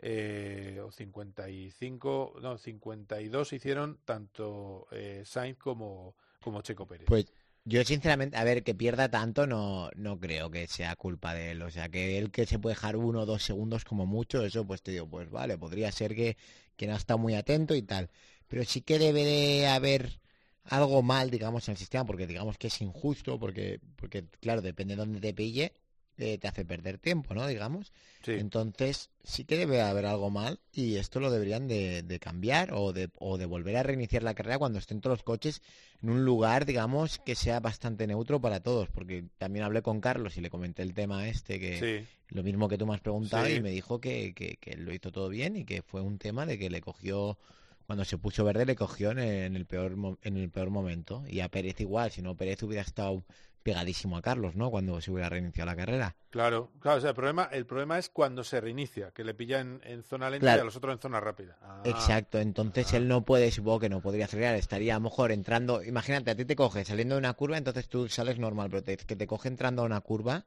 eh, o 55, no, 52 hicieron tanto Sainz como, como Checo Pérez. Pues yo sinceramente, a ver, que pierda tanto no, no creo que sea culpa de él. O sea, que él que se puede dejar uno o dos segundos como mucho, eso pues te digo, pues vale, podría ser que, que no ha estado muy atento y tal. Pero sí que debe de haber algo mal, digamos, en el sistema, porque digamos que es injusto, porque, porque claro, depende de dónde te pille, eh, te hace perder tiempo, ¿no? Digamos. Entonces, sí que debe haber algo mal y esto lo deberían de, de cambiar o de, o de volver a reiniciar la carrera cuando estén todos los coches en un lugar, digamos, que sea bastante neutro para todos, porque también hablé con Carlos y le comenté el tema este, que Sí. lo mismo que tú me has preguntado Sí. y me dijo que, que, que lo hizo todo bien y que fue un tema de que le cogió, cuando se puso verde, le cogió en el, peor, en el peor momento. Y a Pérez igual, si no Pérez hubiera estado pegadísimo a Carlos, ¿no? Cuando se hubiera reiniciado la carrera. Claro, claro, o sea, el problema, el problema es cuando se reinicia, que le pilla en, en zona lenta Claro. y a los otros en zona rápida. Ah, Exacto, entonces él no puede, supongo que no podría acelerar, estaría a lo mejor entrando, imagínate, a ti te coge saliendo de una curva, entonces tú sales normal, pero te, que te coge entrando a una curva,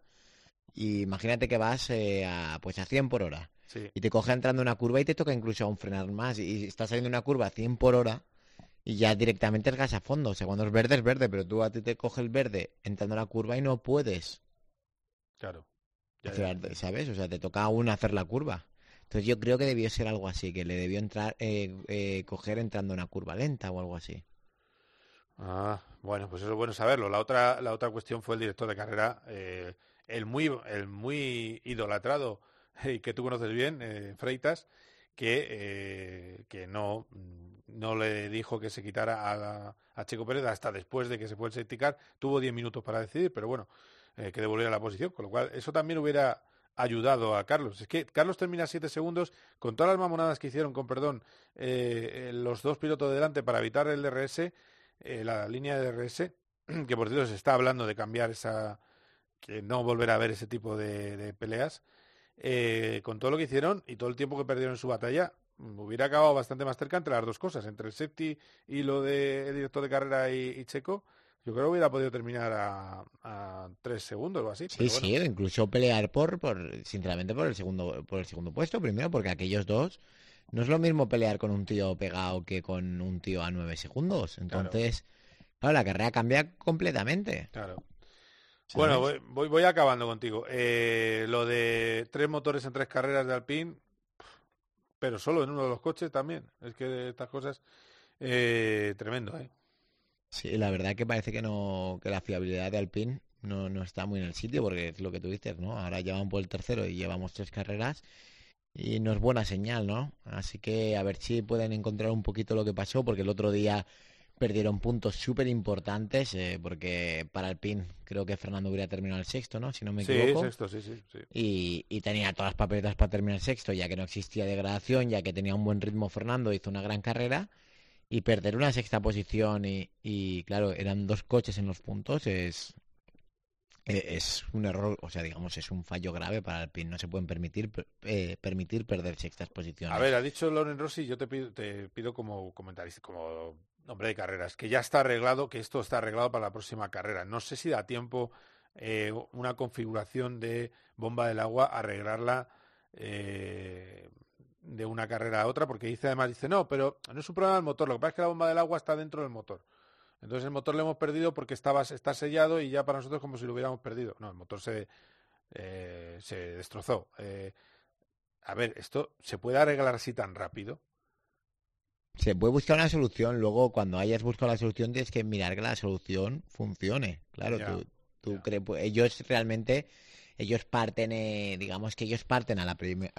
y imagínate que vas eh, a, pues a 100 por hora, Sí. y te coge entrando a una curva y te toca incluso aún frenar más, y estás saliendo una curva a 100 por hora, y ya directamente es gas a fondo, o sea, cuando es verde es verde, pero tú a ti te coge el verde entrando a la curva y no puedes Claro. Ya, ¿sabes? O sea, te toca aún hacer la curva. Entonces yo creo que debió ser algo así, que le debió entrar, eh, eh, coger entrando en una curva lenta o algo así. Ah, bueno, pues eso es bueno saberlo. La otra, la otra cuestión fue el director de carrera, eh, el muy, el muy idolatrado y que tú conoces bien, eh, Freitas, que, eh, que no, no le dijo que se quitara a, a Checo Pérez hasta después de que se fue el safety car. Tuvo 10 minutos para decidir, pero bueno, eh, que devolviera la posición, con lo cual eso también hubiera ayudado a Carlos. Es que Carlos termina 7 segundos con todas las mamonadas que hicieron, con perdón, eh, los dos pilotos de delante para evitar el DRS, la línea de DRS, que por cierto se está hablando de cambiar esa, que no volver a ver ese tipo de peleas, eh, con todo lo que hicieron y todo el tiempo que perdieron en su batalla, mm, hubiera acabado bastante más cerca entre las dos cosas, entre el safety y lo del director de carrera y, y Checo. Yo creo que hubiera podido terminar a, a tres segundos o así. Sí, pero bueno. sí, incluso pelear por, por, sinceramente, por el segundo, por el segundo puesto, primero, porque aquellos dos, no es lo mismo pelear con un tío pegado que con un tío a nueve segundos. Entonces, claro, la carrera cambia completamente. Claro. ¿Sabes? Bueno, voy, voy, acabando contigo. Eh, lo de tres motores en tres carreras de Alpine, pero solo en uno de los coches también. Es que estas cosas, eh, tremendo, ¿eh? Sí, la verdad que parece que no, que la fiabilidad de Alpine no, no está muy en el sitio, porque es lo que tú dices, ¿no? Ahora ya van por el tercero y llevamos tres carreras y no es buena señal, ¿no? Así que a ver si pueden encontrar un poquito lo que pasó, porque el otro día perdieron puntos súper importantes, eh, porque para Alpine creo que Fernando hubiera terminado el sexto, ¿no? Si no me Sí, equivoco. sexto, sí, sí, sí. Y, y tenía todas las papeletas para terminar el sexto, ya que no existía degradación, ya que tenía un buen ritmo Fernando, hizo una gran carrera. Y perder una sexta posición y, y, claro, eran dos coches en los puntos es, e- es un error, o sea, digamos, es un fallo grave para Alpine. No se pueden permitir per- eh, permitir perder sextas posiciones. A ver, ha dicho Loren Rossi, yo te pido, te pido como comentarista, como hombre de carreras, que ya está arreglado, que esto está arreglado para la próxima carrera. No sé si da tiempo eh, una configuración de bomba del agua, arreglarla eh, de una carrera a otra, porque dice además, dice, no, pero no es un problema del motor, lo que pasa es que la bomba del agua está dentro del motor. Entonces el motor lo hemos perdido porque estaba, está sellado y ya para nosotros como si lo hubiéramos perdido. No, el motor se, eh, se destrozó. A ver, ¿esto se puede arreglar así tan rápido? Se puede buscar una solución, luego cuando hayas buscado la solución tienes que mirar que la solución funcione. Claro, tú, Tú crees, pues, ellos realmente, ellos parten, eh, digamos que ellos parten a la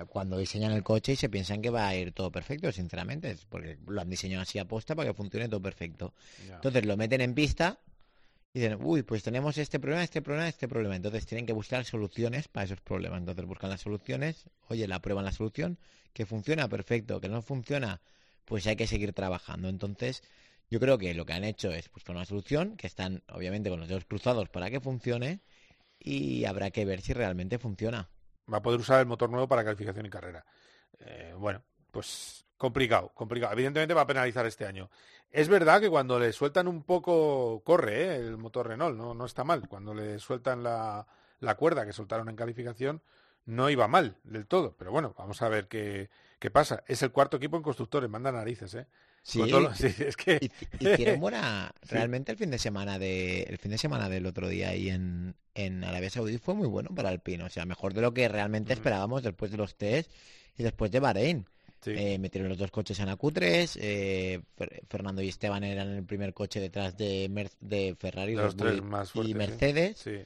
cuando diseñan el coche y se piensan que va a ir todo perfecto, sinceramente, es porque lo han diseñado así a posta para que funcione todo perfecto. Entonces lo meten en pista y dicen, uy, pues tenemos este problema, este problema, este problema. Entonces tienen que buscar soluciones para esos problemas. Entonces buscan las soluciones, oye, la prueban la solución, que funciona, perfecto, que no funciona, pues hay que seguir trabajando. Entonces, yo creo que lo que han hecho es buscar una solución, que están obviamente con los dedos cruzados para que funcione, y habrá que ver si realmente funciona. Va a poder usar el motor nuevo para calificación y carrera. Eh, bueno, pues complicado, complicado. Evidentemente va a penalizar este año. Es verdad que cuando le sueltan un poco, corre ¿eh? el motor Renault, no, no está mal. Cuando le sueltan la, la cuerda que soltaron en calificación, no iba mal del todo. Pero bueno, vamos a ver qué, qué pasa. Es el cuarto equipo en constructores, manda narices, ¿eh? Sí, lo- sí, es que... hicieron buena Sí. realmente el fin de semana de el fin de semana del otro día ahí en, en Arabia Saudí fue muy bueno para Alpine o sea mejor de lo que realmente esperábamos después de los test y después de Bahrein Eh, metieron los dos coches en la Q3 eh, Fer- Fernando y Esteban eran el primer coche detrás de, Mer- de Ferrari De los tres más y fuertes, sí. Mercedes Sí.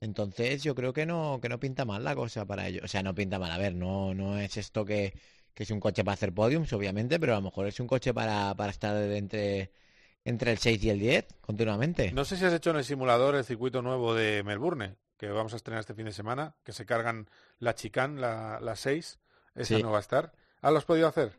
entonces yo creo que no que no pinta mal la cosa para ellos o sea no pinta mal a ver no no es esto que que es un coche para hacer podiums, obviamente, pero a lo mejor es un coche para, para estar entre, entre el 6 y el 10 continuamente. No sé si has hecho en el simulador el circuito nuevo de Melbourne, que vamos a estrenar este fin de semana, que se cargan la chicane, la, la 6, esa Sí. no va a estar. ¿Ah, lo has podido hacer?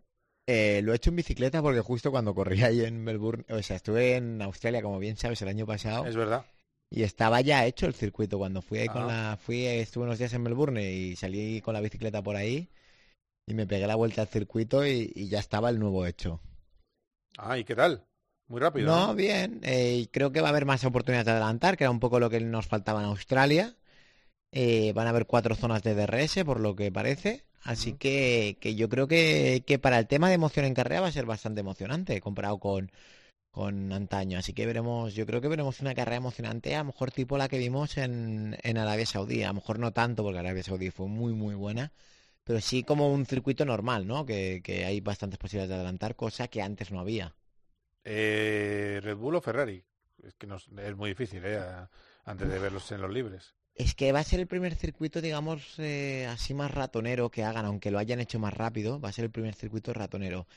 Eh, lo he hecho en bicicleta porque justo cuando corrí ahí en Melbourne, o sea, estuve en Australia, como bien sabes, el año pasado. Es verdad. Y estaba ya hecho el circuito cuando fui ahí con la, fui, estuve unos días en Melbourne y salí con la bicicleta por ahí y me pegué la vuelta al circuito y, y ya estaba el nuevo hecho. Ah, ¿y qué tal? Muy rápido. No, bien. eh, creo que va a haber más oportunidades de adelantar, que era un poco lo que nos faltaba en Australia. Eh, van a haber cuatro zonas de DRS, por lo que parece. Así que, que yo creo que, que para el tema de emoción en carrera va a ser bastante emocionante comparado con, con antaño. Así que veremos, yo creo que veremos una carrera emocionante, a lo mejor tipo la que vimos en, en Arabia Saudí. A lo mejor no tanto, porque Arabia Saudí fue muy, muy buena. Pero sí como un circuito normal, ¿no? Que, que hay bastantes posibilidades de adelantar, cosa que antes no había. Eh, ¿Red Bull o Ferrari? Es que nos- es muy difícil, ¿eh? A- Antes de verlos en los libres. Es que va a ser el primer circuito, digamos, eh, así más ratonero que hagan, aunque lo hayan hecho más rápido, va a ser el primer circuito ratonero.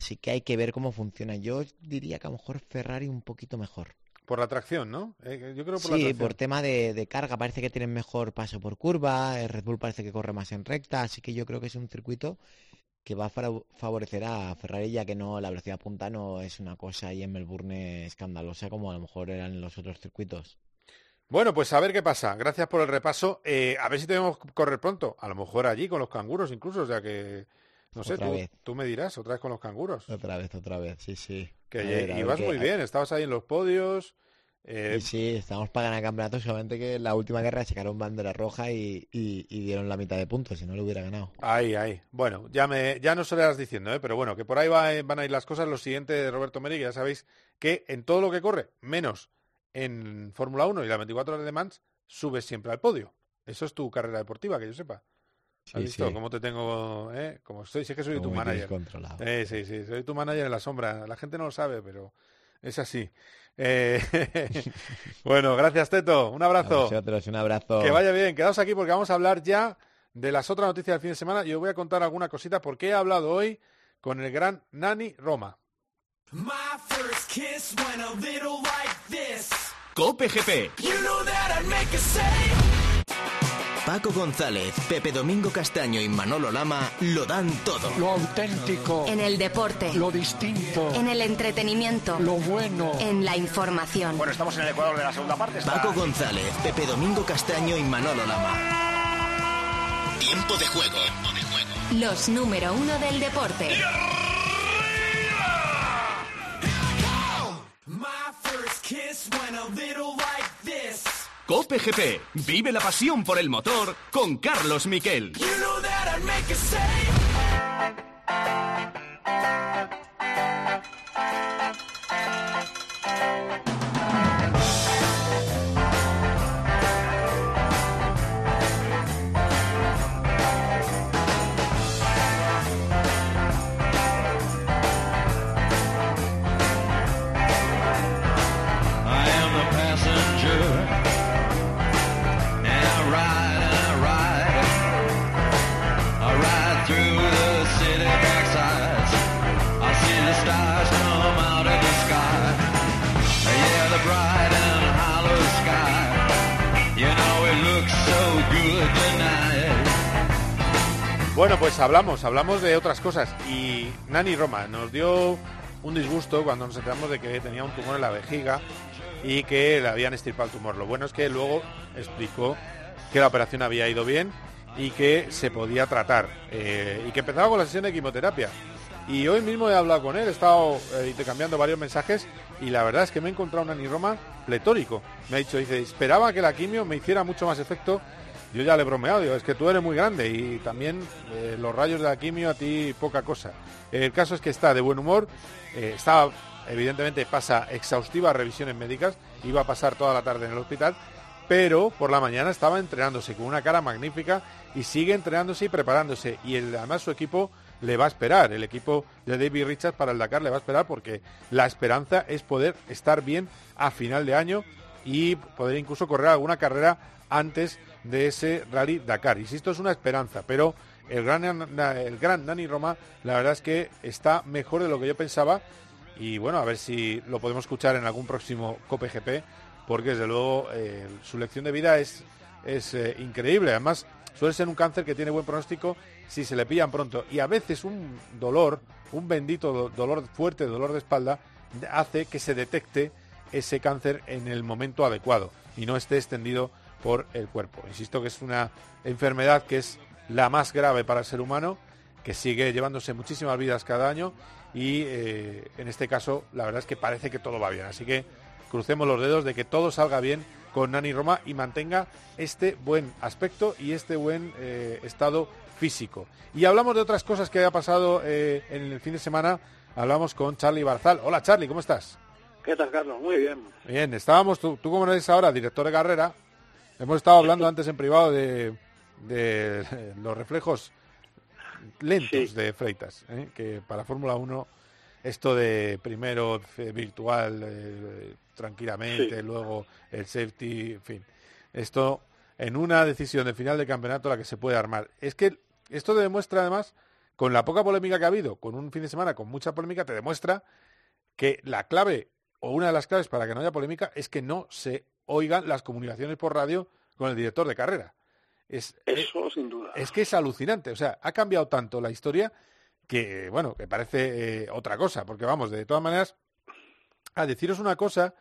Así que hay que ver cómo funciona. Yo diría que a lo mejor Ferrari un poquito mejor. Por la tracción, ¿no? Eh, yo creo por Sí, por tema de, de carga parece que tienen mejor paso por curva, eh, Red Bull parece que corre más en recta, así que yo creo que es un circuito que va a fa- favorecer a Ferrari ya que no la velocidad punta no es una cosa ahí en Melbourne escandalosa como a lo mejor eran los otros circuitos. Bueno, pues a ver qué pasa. Gracias por el repaso. Eh, a ver si tenemos que correr pronto. A lo mejor allí con los canguros incluso. O sea que, no sé, tú, tú me dirás, otra vez con los canguros. Otra vez, otra vez, sí, sí. Que ver, ibas muy bien, estabas ahí en los podios. eh, Sí, sí, estamos para ganar campeonato, solamente que en la última carrera sacaron bandera roja y, y- y dieron la mitad de puntos, si no lo hubiera ganado. Ahí, ahí. Bueno, ya me, ya no se lo diciendo, ¿eh? pero bueno, que por ahí va- van a ir las cosas. Lo siguiente de Roberto Meri, que ya sabéis que en todo lo que corre, menos en Fórmula 1 y las 24 horas de Mans, subes siempre al podio. Eso es tu carrera deportiva, que yo sepa. ¿Has Sí, visto sí. cómo te tengo, eh? Como estoy, sí que soy tu manager. controlado. Eh, sí, sí, soy tu manager en la sombra. La gente no lo sabe, pero es así. Eh, bueno, gracias Teto. Un abrazo. vosotros, un abrazo. Que vaya bien, quedaos aquí porque vamos a hablar ya de las otras noticias del fin de semana y os voy a contar alguna cosita porque he hablado hoy con el gran Nani Roma. My first kiss went a little like this. Cope GP. You know Paco González, Pepe Domingo Castaño y Manolo Lama lo dan todo. Lo auténtico. En el deporte. Lo distinto. En el entretenimiento. Lo bueno. En la información. Bueno, estamos en el Ecuador de la segunda parte. Paco González, Pepe Domingo Castaño y Manolo Lama. Tiempo de juego. Los número uno del deporte. My first kiss went a little. Cope GP. Vive la pasión por el motor con Carlos Miquel. Bueno, pues hablamos, hablamos de otras cosas. Y Nani Roma nos dio un disgusto cuando nos enteramos de que tenía un tumor en la vejiga y que le habían estirpado el tumor. Lo bueno es que luego explicó que la operación había ido bien y que se podía tratar eh, y que empezaba con la sesión de quimioterapia. Y hoy mismo he hablado con él, he estado eh, intercambiando varios mensajes y la verdad es que me he encontrado un Nani Roma pletórico. Me ha dicho, dice, esperaba que la quimio me hiciera mucho más efecto. Yo ya le he bromeado, digo, es que tú eres muy grande y también eh, los rayos de la quimio a ti poca cosa. El caso es que está de buen humor, eh, evidentemente pasa exhaustivas revisiones médicas, iba a pasar toda la tarde en el hospital, pero por la mañana estaba entrenándose con una cara magnífica y sigue entrenándose y preparándose. Y además su equipo le va a esperar, el equipo de David Richards para el Dakar le va a esperar porque la esperanza es poder estar bien a final de año y poder incluso correr alguna carrera antes de ese Rally Dakar. Insisto, es una esperanza, pero el gran, el gran Dani Roma, la verdad es que está mejor de lo que yo pensaba y bueno, a ver si lo podemos escuchar en algún próximo COPE-GP, porque desde luego eh, su lección de vida es, es eh, increíble. Además, suele ser un cáncer que tiene buen pronóstico si se le pillan pronto. Y a veces un dolor, un bendito do- dolor fuerte, dolor de espalda, hace que se detecte ese cáncer en el momento adecuado y no esté extendido por el cuerpo. Insisto que es una enfermedad que es la más grave para el ser humano, que sigue llevándose muchísimas vidas cada año y eh, en este caso la verdad es que parece que todo va bien. Así que crucemos los dedos de que todo salga bien con Nani Roma y mantenga este buen aspecto y este buen eh, estado físico. Y hablamos de otras cosas que haya pasado eh, en el fin de semana. Hablamos con Charlie Barzal. Hola Charlie, ¿cómo estás? ¿Qué tal, Carlos? Muy bien. Bien, estábamos, tú, tú como eres ahora director de carrera, hemos estado hablando antes en privado de, de los reflejos lentos de Freitas, ¿eh? que para Fórmula 1 esto de primero eh, virtual eh, tranquilamente, Sí. luego el safety, en fin, esto en una decisión de final de campeonato la que se puede armar. Es que esto te demuestra además, con la poca polémica que ha habido, con un fin de semana con mucha polémica, te demuestra que la clave o una de las claves para que no haya polémica es que no se oigan las comunicaciones por radio con el director de carrera. Es, Eso sin duda. es que es alucinante. O sea, ha cambiado tanto la historia que, bueno, que parece eh, otra cosa. Porque vamos, de todas maneras, a deciros una cosa,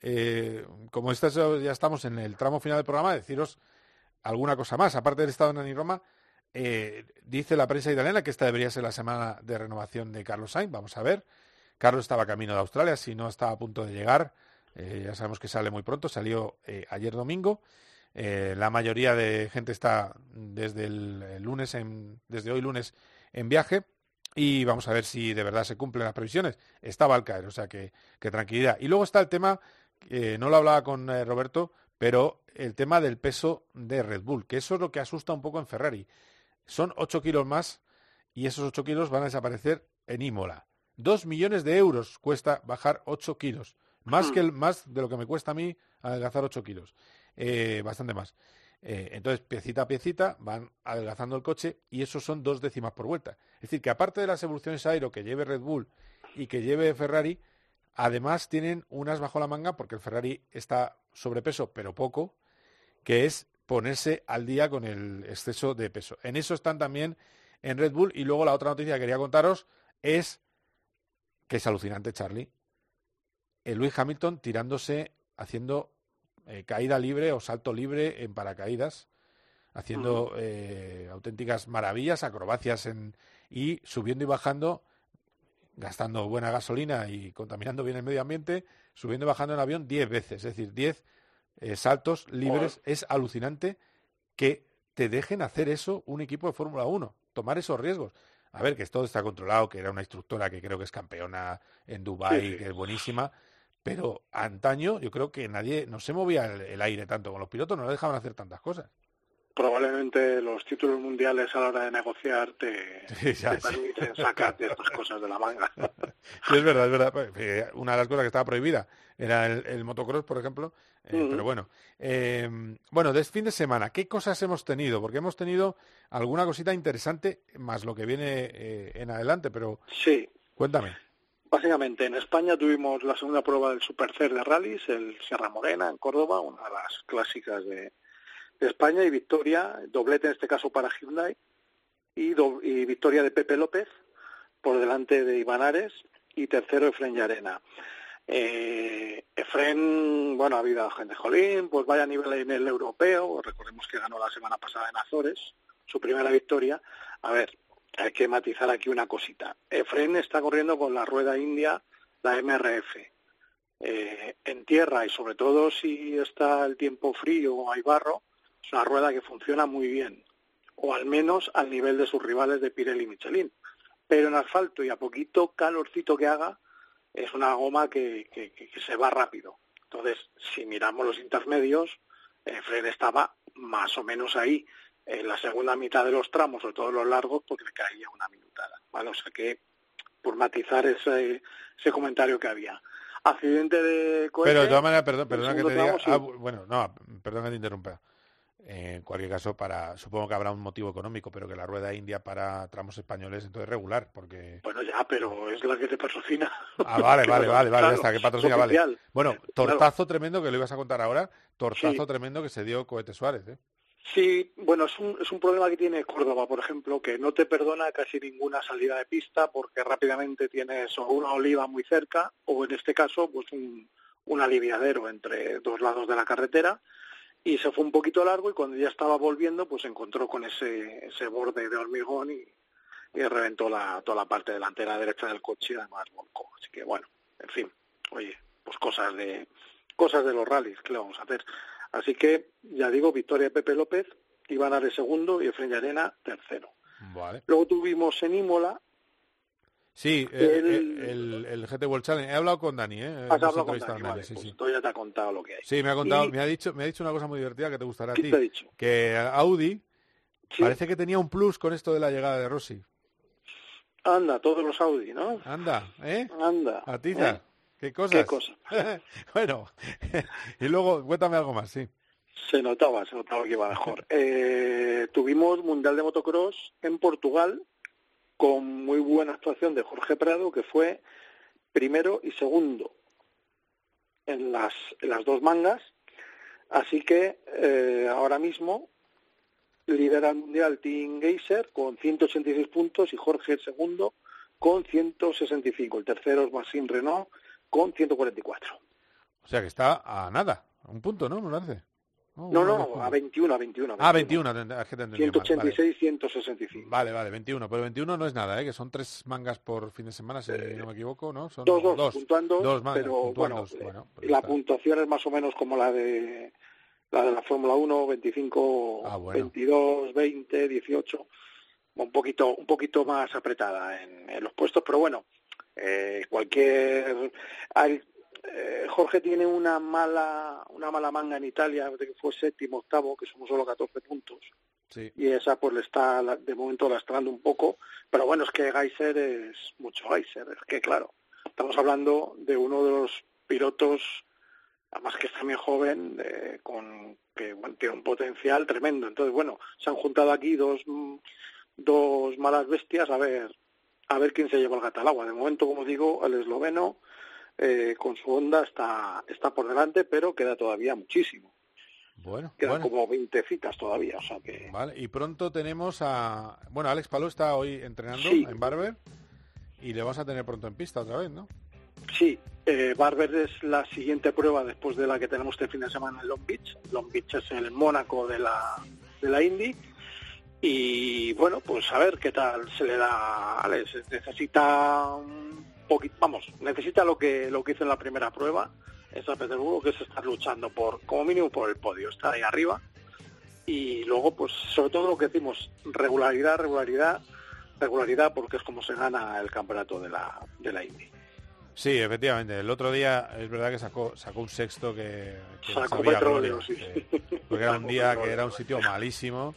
eh, como estas, ya estamos en el tramo final del programa, deciros alguna cosa más. Aparte del estado de Nani Roma, eh, dice la prensa italiana que esta debería ser la semana de renovación de Carlos Sainz. Vamos a ver. Carlos estaba camino de Australia, si no estaba a punto de llegar. Eh, ya sabemos que sale muy pronto, salió eh, ayer domingo. Eh, la mayoría de gente está desde el, lunes, desde hoy lunes, en viaje. Y vamos a ver si de verdad se cumplen las previsiones. Estaba al caer, o sea que, que tranquilidad. Y luego está el tema, no lo hablaba con Roberto, pero el tema del peso de Red Bull, que eso es lo que asusta un poco en Ferrari. Son 8 kilos más y esos 8 kilos van a desaparecer en Imola. Dos millones de euros cuesta bajar 8 kilos. Más, que el, más de lo que me cuesta a mí adelgazar 8 kilos. Eh, bastante más. Eh, entonces, piecita a piecita, van adelgazando el coche y eso son dos décimas por vuelta. Es decir, que aparte de las evoluciones aero que lleve Red Bull y que lleve Ferrari, además tienen unas bajo la manga, porque el Ferrari está sobrepeso, pero poco, que es ponerse al día con el exceso de peso. En eso están también en Red Bull. Y luego la otra noticia que quería contaros es que es alucinante, Charlie. El Luis Hamilton tirándose, haciendo eh, caída libre o salto libre en paracaídas, haciendo eh, auténticas maravillas, acrobacias en, y subiendo y bajando, gastando buena gasolina y contaminando bien el medio ambiente, subiendo y bajando en avión 10 veces, es decir, 10 eh, saltos libres. Es alucinante que te dejen hacer eso un equipo de Fórmula 1, tomar esos riesgos. A ver, que todo está controlado, que era una instructora que creo que es campeona en Sí, sí. que es buenísima, pero antaño yo creo que nadie, no se movía el, el aire tanto con los pilotos, no le dejaban hacer tantas cosas. Probablemente los títulos mundiales a la hora de negociar te, Sí, ya, te sí. permiten sacar ciertas cosas de la manga. Sí, es verdad, es verdad. Pues, eh, Una de las cosas que estaba prohibida era el, el motocross, por ejemplo. eh. Pero bueno, Eh, bueno, de este fin de semana, ¿qué cosas hemos tenido? Porque hemos tenido alguna cosita interesante, más lo que viene eh, en adelante, pero Sí, cuéntame. Básicamente en España tuvimos la segunda prueba del Supercer de rallies, el Sierra Morena en Córdoba, una de las clásicas de, España y victoria, doblete en este caso para Hyundai, y, do- y victoria de Pepe López por delante de Ivanares y tercero Efren Llarena. Eh, Efren, bueno, ha habido gente jolín, pues vaya a nivel en el europeo, recordemos que ganó la semana pasada en Azores, su primera victoria. A ver, hay que matizar aquí una cosita. Efren está corriendo con la rueda india, la MRF. Eh, en tierra y sobre todo si está el tiempo frío o hay barro, es una rueda que funciona muy bien, o al menos al nivel de sus rivales de Pirelli y Michelin. Pero en asfalto y a poquito calorcito que haga, es una goma que, se va rápido. Entonces, si miramos los intermedios, Fred estaba más o menos ahí en la segunda mitad de los tramos, sobre todo los largos, porque le caía una minutada. ¿vale? O sea que, por matizar ese, ese comentario que había. Accidente de cohete. Pero de todas maneras, perdón, perdona que te diga. ah, bu- bueno, no, perdón que te interrumpa. En cualquier caso, para supongo que habrá un motivo económico, pero que la rueda india para tramos españoles entonces regular, porque. Bueno, ya, pero es la que te patrocina. Ah, vale, vale, vale, vale, ya está, que patrocina, vale. Bueno, tortazo tremendo que lo ibas a contar ahora, tortazo tremendo que se dio Cohete Suárez, ¿eh? Sí, bueno, es un, es un problema que tiene Córdoba, por ejemplo, que no te perdona casi ninguna salida de pista porque rápidamente tienes o una oliva muy cerca o en este caso pues un, un aliviadero entre dos lados de la carretera y se fue un poquito largo y cuando ya estaba volviendo pues encontró con ese, ese borde de hormigón y, y reventó la, toda la parte delantera derecha del coche y además volcó. Así que bueno, en fin, oye, pues cosas de cosas de los rallies, ¿qué le vamos a hacer? Así que, ya digo, victoria de Pepe López, Iván Ares segundo y Efren Llarena tercero. Vale. Luego tuvimos en Imola, Sí, eh, El- eh, el, el GT World Challenge. He hablado con Dani, ¿eh? has hablado con Dani, a vale, sí, pues sí. te ha contado lo que hay. Sí, me ha contado, Y- me ha dicho, me ha dicho una cosa muy divertida que te gustará a ¿Qué ti. te ha dicho? Que Audi parece que tenía un plus con esto de la llegada de Rossi. Anda, todos los Audi, ¿no? Anda, ¿eh? Anda. Atiza. ¿eh? ¿Qué cosas? ¿Qué cosa? bueno, y luego cuéntame algo más, sí. Se notaba, se notaba que iba mejor. Eh, tuvimos Mundial de Motocross en Portugal con muy buena actuación de Jorge Prado, que fue primero y segundo en las, en las dos mangas. Así que eh, ahora mismo lidera el Mundial Team Geyser con 186 puntos y Jorge el segundo con 165. El tercero es Massin Renault con 144. O sea que está a nada, a un punto, ¿no? Me parece. No, dos no, puntos. a 21, a 21. Ah, 21, te- es que te he entendido mal, vale. 186, 165. Vale, vale, 21. Pero 21 no es nada, ¿eh? Que son tres mangas por fin de semana, si Eh, no me equivoco, ¿no? Son Dos, dos, puntúan dos, mangas, pero puntúan bueno, dos, bueno, pero la está. puntuación es más o menos como la de la de la Fórmula 1, 25, Ah, bueno. 22, 20, 18, un poquito un poquito más apretada en, en los puestos, pero bueno, eh, cualquier hay- eh, Jorge tiene una mala una mala manga en Italia de que fue séptimo, octavo, que somos solo 14 puntos. Sí. y esa pues le está de momento lastrando un poco, pero bueno, es que Geiser es mucho Geiser, es que claro, estamos hablando de uno de los pilotos, además que es también joven, eh, con que bueno, tiene un potencial tremendo, entonces bueno, se han juntado aquí dos mm, dos malas bestias a ver a ver quién se lleva el gato al agua. De momento, como digo, el esloveno eh, con su onda está está por delante, pero queda todavía muchísimo. Bueno, Quedan bueno. como 20 citas todavía, o sea que Vale, y pronto tenemos a... Bueno, Alex Palou está hoy entrenando Sí. en Barber y le vamos a tener pronto en pista otra vez, ¿no? Sí, eh, Barber es la siguiente prueba después de la que tenemos este fin de semana en Long Beach. Long Beach es el Mónaco de la, de la Indy. Y bueno, pues a ver qué tal se le da a Alex. Necesita un poquito, vamos, necesita lo que, lo que hizo en la primera prueba en San Petersburgo, que es estar luchando por, como mínimo por el podio, estar ahí arriba. Y luego, pues sobre todo lo que decimos, regularidad, regularidad, regularidad, porque es como se gana el campeonato de la, de la Indy. Sí, efectivamente. El otro día es verdad que sacó sacó un sexto que, que Sacó sabía petróleo, gloria, sí. sí. Porque era un día que era un sitio malísimo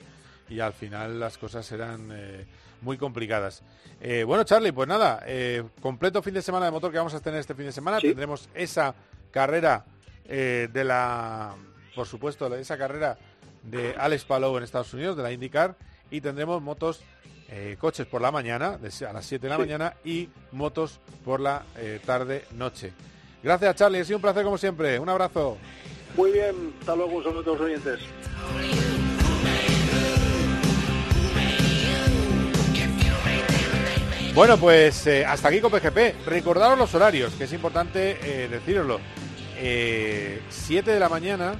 y al final las cosas eran eh, muy complicadas. Eh, bueno, Charlie, pues nada, eh, completo fin de semana de motor que vamos a tener este fin de semana. Tendremos esa carrera eh, de la, por supuesto, esa carrera de Alex Palou en Estados Unidos, de la IndyCar, y tendremos motos, coches por la mañana, de a las 7 de la Sí. mañana, y motos por la tarde-noche. Gracias, Charlie, ha sido un placer como siempre. Un abrazo. Muy bien, hasta luego, todos los oyentes. Bueno, pues eh, hasta aquí con PGP. Recordaros los horarios, que es importante eh, deciroslo. 7 de la mañana,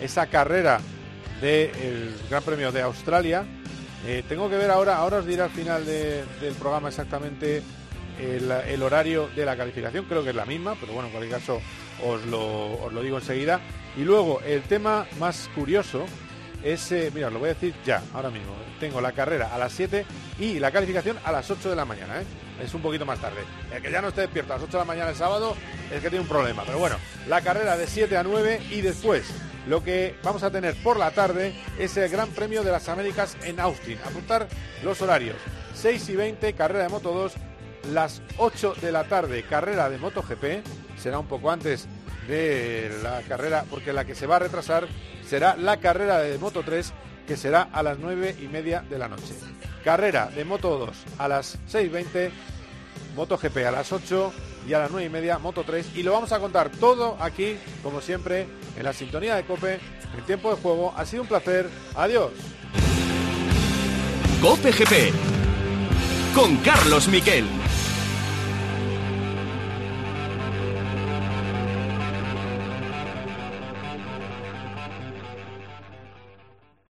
esa carrera del Gran Premio de Australia. Eh, tengo que ver ahora, ahora os diré al final de- del programa exactamente el, el horario de la calificación, creo que es la misma, pero bueno, en cualquier caso os lo, os lo digo enseguida. Y luego, el tema más curioso es, eh, mira, lo voy a decir ya, ahora mismo. Tengo la carrera a las 7 y la calificación a las 8 de la mañana, ¿eh? Es un poquito más tarde. El que ya no esté despierto a las 8 de la mañana el sábado es que tiene un problema. Pero bueno, la carrera de 7 a 9 y después lo que vamos a tener por la tarde es el Gran Premio de las Américas en Austin. Apuntar los horarios. 6 y 20, carrera de Moto 2. Las 8 de la tarde, carrera de MotoGP. Será un poco antes de la carrera, porque la que se va a retrasar será la carrera de Moto 3, que será a las 9 y media de la noche. Carrera de Moto 2 a las 6.20, MotoGP a las 8 y a las 9 y media Moto 3. Y lo vamos a contar todo aquí, como siempre, en la sintonía de Cope, en tiempo de juego. Ha sido un placer. Adiós. Cope GP con Carlos Miquel.